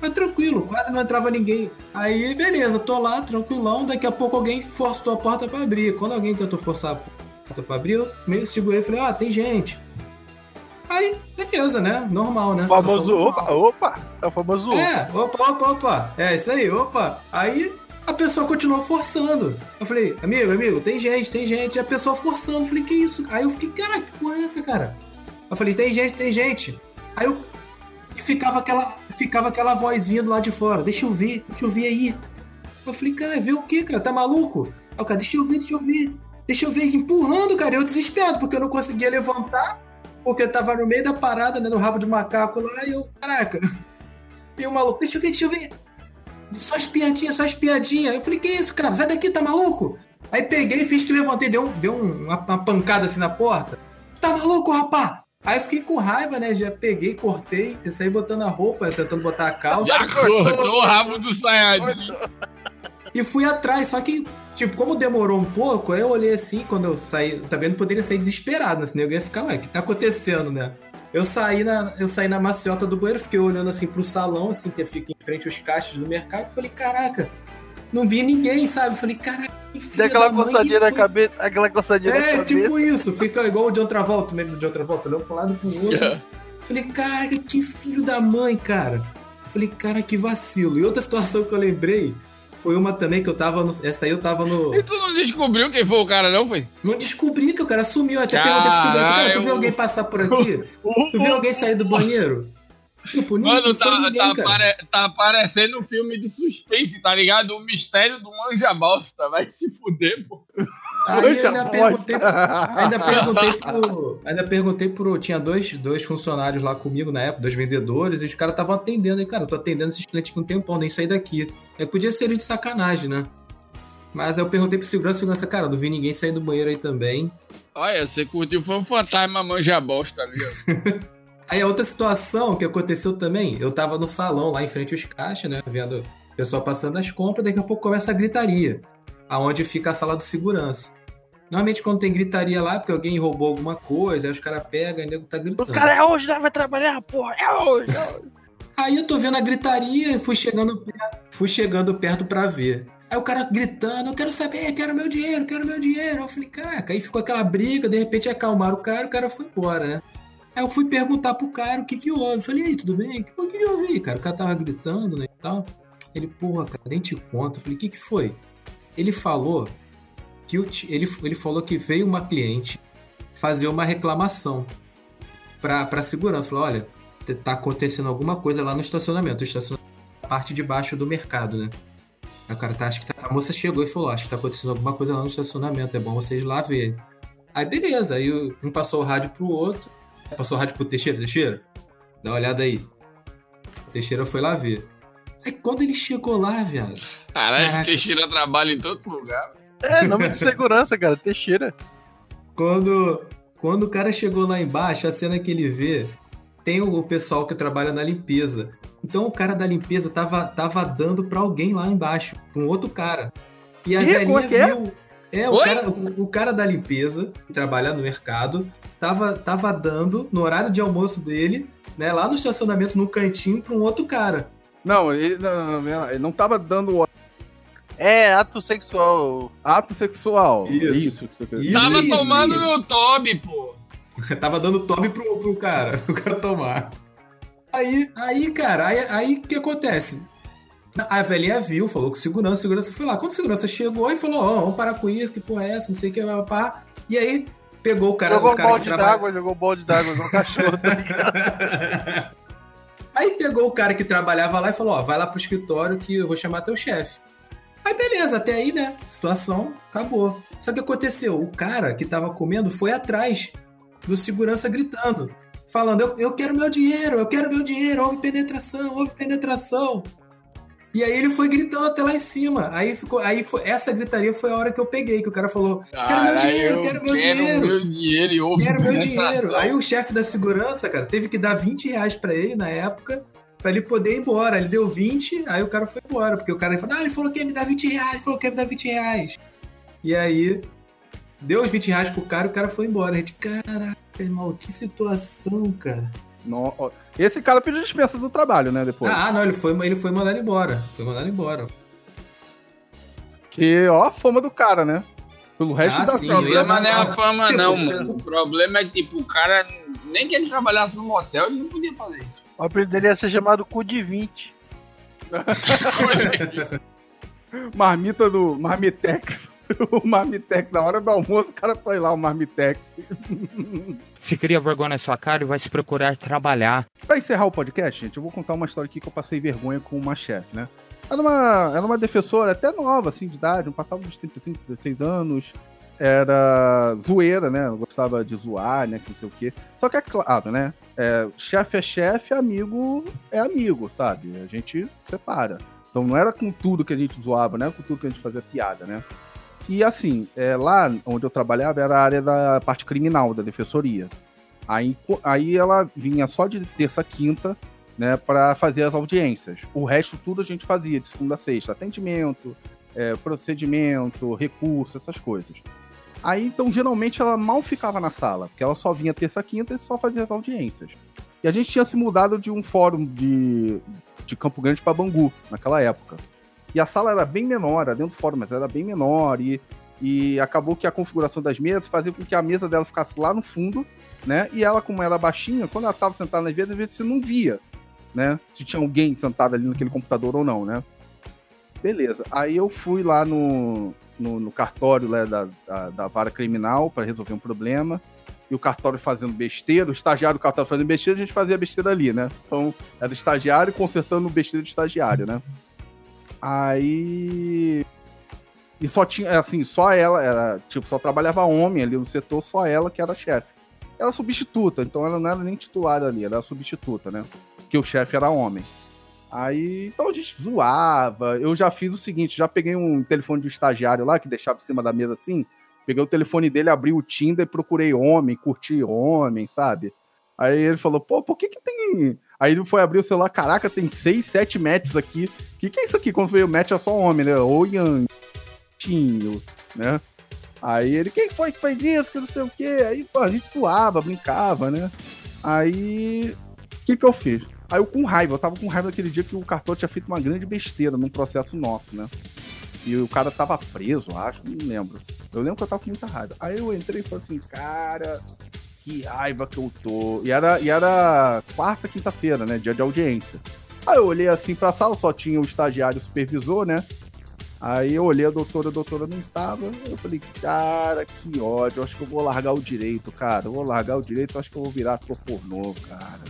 Mas tranquilo, quase não entrava ninguém. Aí, beleza, tô lá, tranquilão. Daqui a pouco alguém forçou a porta pra abrir. Quando alguém tentou forçar a porta pra abrir, eu meio segurei e falei, ah, tem gente. Aí, beleza, né? Normal, né? O famoso opa, opa. É o famoso. É, opa, opa, opa. É isso aí, opa. Aí a pessoa continuou forçando. Eu falei, amigo, amigo, tem gente, tem gente. E a pessoa forçando. Eu falei, que isso? Aí eu fiquei, cara, que porra é essa, cara? Eu falei, tem gente, tem gente. Aí eu. E ficava aquela, ficava aquela vozinha do lado de fora. Deixa eu ver, deixa eu ver aí. Eu falei, cara, ver o quê, cara? Tá maluco? Aí o cara, deixa eu ver, deixa eu ver. Deixa eu ver, empurrando, cara. Eu desesperado, porque eu não conseguia levantar. Porque eu tava no meio da parada, né? No rabo de macaco lá. E eu, caraca. E o maluco, deixa eu ver, deixa eu ver. Só as piadinhas, só as piadinhas. Eu falei, que isso, cara? Sai daqui, tá maluco? Aí peguei, fiz que levantei, deu, deu um- uma, uma pancada assim na porta. Tá maluco, rapá? Aí eu fiquei com raiva, né? Já peguei, cortei, já saí botando a roupa, tentando botar a calça. Já cortou o rabo do Sayajin. E fui atrás, só que, tipo, como demorou um pouco, aí eu olhei assim, quando eu saí, também não poderia sair desesperado, né? Senão eu ia ficar, ué, o que tá acontecendo, né? Eu saí na, eu saí na maciota do banheiro, fiquei olhando assim pro salão, assim, que fica em frente aos caixas do mercado, falei, caraca, não vi ninguém, sabe? Falei, caraca, que aquela da mãe que coçadinha na foi?" cabeça, aquela coçadinha na É, cabeça. tipo isso, fica igual o John Travolta, meme do John Travolta, olhando pro lado e pro outro. Falei, cara, que filho da mãe, cara. Falei, cara, que vacilo. E outra situação que eu lembrei foi uma também que eu tava no. Essa aí eu tava no. E tu não descobriu quem foi o cara, não, foi? Não descobri que o cara sumiu. Até perguntei pro segurança, cara, tu viu alguém passar por aqui? [LAUGHS] Tu viu alguém sair do banheiro? Tipo, não, Mano, tá, ninguém, tá, apare- tá aparecendo um filme de suspense, tá ligado? O mistério do manja bosta. Vai se fuder, pô. Ainda perguntei, ainda perguntei pro. [LAUGHS] Ainda perguntei pro. Tinha dois, dois funcionários lá comigo na época, dois vendedores, e os caras estavam atendendo. E, cara, eu tô atendendo esses clientes com um tempão, nem saí daqui. Aí podia ser de sacanagem, né? Mas aí eu perguntei pro segurança, segurança, cara, não vi ninguém sair do banheiro aí também. Olha, você curtiu, foi um fantasma manja bosta ali, [LAUGHS] ó. Aí a outra situação que aconteceu também, eu tava no salão lá em frente aos caixas, né? Vendo o pessoal passando as compras, daqui a pouco começa a gritaria. Aonde fica a sala do segurança. Normalmente quando tem gritaria lá, é porque alguém roubou alguma coisa, aí os caras pegam e o nego tá gritando. Os caras é hoje, né? Vai trabalhar, porra. É hoje. é hoje. [LAUGHS] Aí eu tô vendo a gritaria, fui chegando perto, fui chegando perto pra ver. Aí o cara gritando, eu quero saber, quero meu dinheiro, quero meu dinheiro. Eu falei, caraca, aí ficou aquela briga, de repente acalmaram o cara, o cara foi embora, né? Aí eu fui perguntar pro cara o que que houve. Eu falei, aí, tudo bem? O que que vi, cara? O cara tava gritando, né, e tal. Ele, porra, cara, nem te conto. Eu falei, o que que foi? Ele falou que ele, ele falou que veio uma cliente fazer uma reclamação pra, pra segurança. Falou, olha, tá acontecendo alguma coisa lá no estacionamento. O estacionamento é a parte de baixo do mercado, né? O cara tá, acho que tá, a moça chegou e falou, acho que tá acontecendo alguma coisa lá no estacionamento, é bom vocês lá verem. Aí beleza, aí um passou o rádio pro outro, passou o rádio pro Teixeira, Teixeira, dá uma olhada aí. O Teixeira foi lá ver. Aí quando ele chegou lá, viado, Caralho. Teixeira trabalha em todo lugar. É, nome de segurança, cara. Teixeira. Quando, quando o cara chegou lá embaixo, a cena que ele vê, tem o pessoal que trabalha na limpeza. Então o cara da limpeza tava, tava dando pra alguém lá embaixo, pra um outro cara. E a Ih, velhinha como é que é? o cara, o, o cara da limpeza, que trabalha no mercado, tava, tava dando, no horário de almoço dele, né, lá no estacionamento, no cantinho, pra um outro cara. Não, ele não, não, ele não tava dando É, ato sexual. ato sexual. Isso. que você quer Isso, Tava isso, tomando isso. no Toby, pô. [LAUGHS] Tava dando tobe pro, pro cara, [LAUGHS] pro cara tomar. Aí, aí cara, aí aí o que acontece? A velhinha viu, falou com segurança, segurança foi lá. Quando segurança chegou e falou, ó, vamos parar com isso, que porra é essa, não sei o que, pá. E aí, pegou o cara, jogou o um cara que balde d'água, jogou um balde d'água no cachorro, tá ligado? [LAUGHS] Aí pegou o cara que trabalhava lá e falou, ó, vai lá pro escritório que eu vou chamar teu chefe. Aí beleza, até aí, né, situação, acabou. Só que aconteceu, o cara que tava comendo foi atrás do segurança gritando, falando, eu, eu quero meu dinheiro, eu quero meu dinheiro, houve penetração, houve penetração. E aí ele foi gritando até lá em cima. Aí ficou, aí foi, essa gritaria foi a hora que eu peguei, que o cara falou, quero meu dinheiro, quero meu quero dinheiro. meu dinheiro e Quero meu dinheiro. Aí o chefe da segurança, cara, teve que dar 20 reais pra ele na época, pra ele poder ir embora. Ele deu 20, aí o cara foi embora. Porque o cara falou, ah, ele falou que ia me dar 20 reais, ele falou que ia me dar 20 reais. E aí, deu os 20 reais pro cara e o cara foi embora. A gente, caraca, irmão, que situação, cara. Ó, Esse cara pediu dispensa do trabalho, né? Depois. Ah, não, ele foi, ele foi mandado embora. Foi mandado embora. Que, ó, a fama do cara, né? Pelo resto Ah, da sim, O problema não é a fama, não, mano. O problema é que, tipo, o cara, nem que ele trabalhasse no motel, ele não podia fazer isso. O apelido dele ia ser chamado cu de 20. [LAUGHS] Marmita do Marmitex. [LAUGHS] o Marmitex, na hora do almoço, o cara foi lá, o Marmitex. Se cria vergonha na sua cara e vai se procurar trabalhar. Pra encerrar o podcast, gente, eu vou contar uma história aqui que eu passei vergonha com uma chefe, né? Era uma, era uma defensora até nova, assim, de idade, não passava dos 35, 16 anos. Era zoeira, né? Gostava de zoar, né? Que não sei o quê. Só que é claro, né? É, chefe é chefe, amigo é amigo, sabe? A gente separa. Então não era com tudo que a gente zoava, era com tudo que a gente fazia piada, né? E assim, é, lá onde eu trabalhava era a área da parte criminal, da defensoria. Aí, aí ela vinha só de terça a quinta, né, para fazer as audiências. O resto tudo a gente fazia de segunda a sexta, atendimento, é, procedimento, recurso, essas coisas. Aí, então, geralmente ela mal ficava na sala, porque ela só vinha terça quinta e só fazia as audiências. E a gente tinha se mudado de um fórum de, de Campo Grande para Bangu, naquela época. E a sala era bem menor, era dentro do fórum, mas era bem menor. E, e acabou que a configuração das mesas fazia com que a mesa dela ficasse lá no fundo, né? E ela, como era baixinha, quando ela estava sentada nas mesas, às vezes você não via, né? Se tinha alguém sentado ali naquele computador ou não, né? Beleza. Aí eu fui lá no, no, no cartório né, da, da, da vara criminal para resolver um problema. E o cartório fazendo besteira, o estagiário do cartório fazendo besteira, a gente fazia besteira ali, né? Então, era estagiário consertando besteira de estagiário, né? Aí. E só tinha, assim, só ela, era, tipo, só trabalhava homem ali no setor, só ela que era chefe. Era substituta, então ela não era nem titular ali, ela era substituta, né? Porque o chefe era homem. Aí, então a gente zoava. Eu já fiz o seguinte, já peguei um telefone de estagiário lá, que deixava em cima da mesa assim, peguei o telefone dele, abri o Tinder e procurei homem, curti homem, sabe? Aí ele falou, pô, por que que tem... Aí ele foi abrir o celular, caraca, tem seis, sete matches aqui. O que que é isso aqui? Quando veio o match é só homem, né? Ou Tinho, né? Aí ele, quem foi que fez isso? Que não sei o quê. Aí, pô, a gente zoava, brincava, né? Aí, o que que eu fiz? Aí eu com raiva, eu tava com raiva naquele dia que o cartório tinha feito uma grande besteira num processo nosso, né? E o cara tava preso, acho, não lembro. Eu lembro que eu tava com muita raiva. Aí eu entrei e falei assim, cara, que raiva que eu tô. E era, e era quarta, quinta-feira, né? Dia de audiência. Aí eu olhei assim pra sala, só tinha o estagiário o supervisor, né? Aí eu olhei a doutora, a doutora não tava. Eu falei, cara, que ódio. Acho que eu vou largar o direito, cara. Vou largar o direito, acho que eu vou virar ator pornô, cara.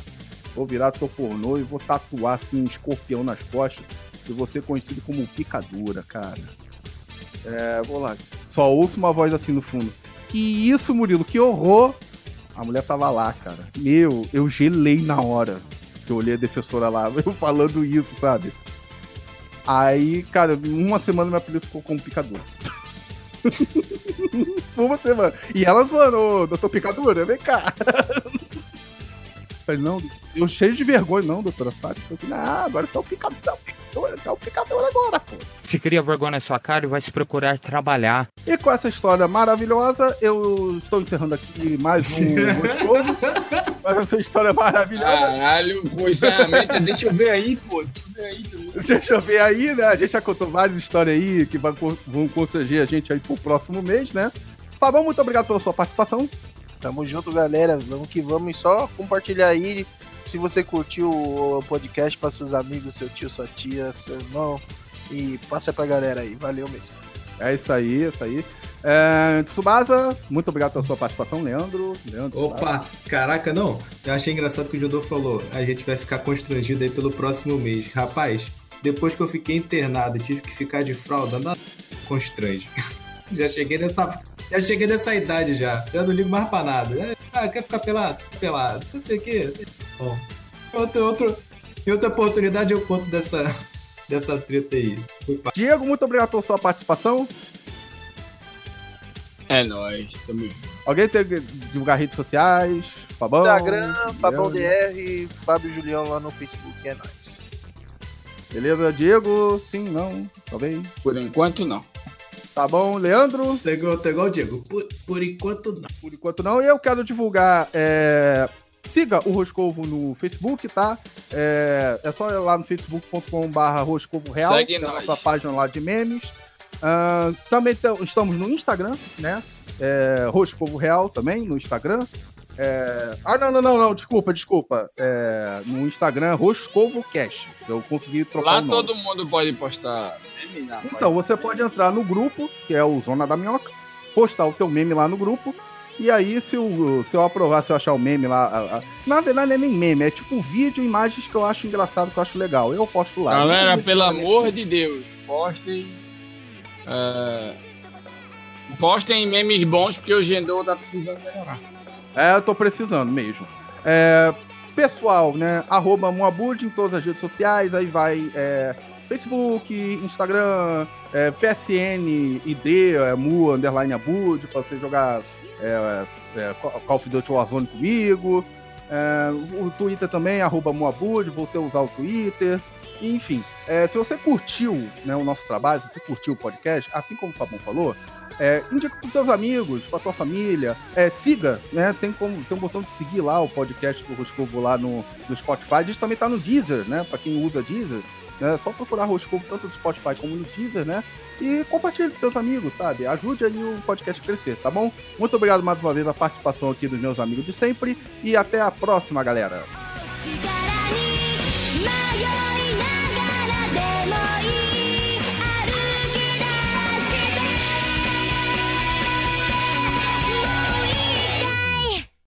Vou virar ator pornô e vou tatuar assim um escorpião nas costas. E vou ser conhecido como picadura, cara. É, vou lá. Só ouço uma voz assim no fundo. Que isso, Murilo, que horror! A mulher tava lá, cara. Meu, eu gelei na hora que eu olhei a defensora lá, [LAUGHS] eu falando isso, sabe? Aí, cara, uma semana meu apelido ficou como picador. [LAUGHS] uma semana. E ela zoando, doutor picadura, vem cá. [LAUGHS] Falei, não, eu cheio de vergonha, não, doutora Fábio. Ah, agora tá o picador, tá o picador, tá o picador agora, pô. Se cria vergonha na sua cara e vai se procurar trabalhar. E com essa história maravilhosa, eu estou encerrando aqui mais um gostoso. mais essa história maravilhosa. Caralho, pô, encerramento, deixa eu ver aí, pô. Deixa eu ver aí. também. Deixa eu ver aí, né? A gente já contou várias histórias aí que vão, vão constranger a gente aí pro próximo mês, né? Fabão, muito obrigado pela sua participação. Tamo junto, galera. Vamos que vamos. E só compartilhar aí. Se você curtiu o podcast, para seus amigos, seu tio, sua tia, seu irmão. E passa pra galera aí. Valeu mesmo. É isso aí, é isso aí. É, Tsubasa, muito obrigado pela sua participação, Leandro. Leandro Tsubasa. Opa, caraca, não. Eu achei engraçado que o Judô falou. A gente vai ficar constrangido aí pelo próximo mês. Rapaz, depois que eu fiquei internado e tive que ficar de fralda, nada constrange. [LAUGHS] Já cheguei nessa. Já cheguei nessa idade já. Já não ligo mais pra nada. É, Ah, quer ficar pelado? Fica pelado. Não sei o quê. Bom. Outro, outro, em outra oportunidade eu conto dessa, [LAUGHS] dessa treta aí. Diego, muito obrigado pela sua participação. É nóis, tamo junto. Alguém tem que divulgar redes sociais? Fabão? Instagram, Fabão Leandro. DR, Fábio Julião lá no Facebook. É nóis. Beleza, Diego? Sim, não, talvez. Por enquanto, não. Tá bom, Leandro? Tá igual, igual o Diego. Por, por enquanto não. Por enquanto não. E eu quero divulgar. é, Siga o Roscovo no Facebook, tá? É, é só ir lá no facebook.com.br Roscovo Real, Segue que é nossa página lá de memes. Ah, também tam- estamos no Instagram, né? É, Roscovo Real também, no Instagram. É, Ah, não, não, não, não, desculpa, desculpa. É, No Instagram, Roscovo Cash. Eu consegui trocar Lá o nome. todo mundo pode postar Então, você pode entrar no grupo, que é o Zona da Minhoca, postar o teu meme lá no grupo, e aí, se, o, se eu aprovar, se eu achar o meme lá. a- a- na verdade, não é nem meme, é tipo vídeo, imagens que eu acho engraçado, que eu acho legal. Eu posto lá. Galera, pelo necessariamente- amor de Deus, postem. é, postem memes bons, porque o Gendou tá precisando melhorar. É, eu tô precisando mesmo. É, pessoal, né? Arroba Moabud em todas as redes sociais, aí vai é, Facebook, Instagram, é, PSN, ID, é, Mu, underline Abud, pra você jogar é, é, Call of Duty Warzone comigo. É, o Twitter também, arroba Moabud, voltei a usar o Twitter. Enfim, é, se você curtiu né, o nosso trabalho, se você curtiu o podcast, assim como o Fabão falou, é, indica para os seus amigos, para tua família, é, siga, né? Tem, como, tem um botão de seguir lá o podcast do Roscovo lá no, no Spotify. A gente também tá no Deezer, né? Para quem usa Deezer. Né? É só procurar Roscovo tanto no Spotify como no Deezer, né? E compartilhe com seus amigos, sabe? Ajude aí o podcast a crescer, tá bom? Muito obrigado mais uma vez a participação aqui dos meus amigos de sempre. E até a próxima, galera!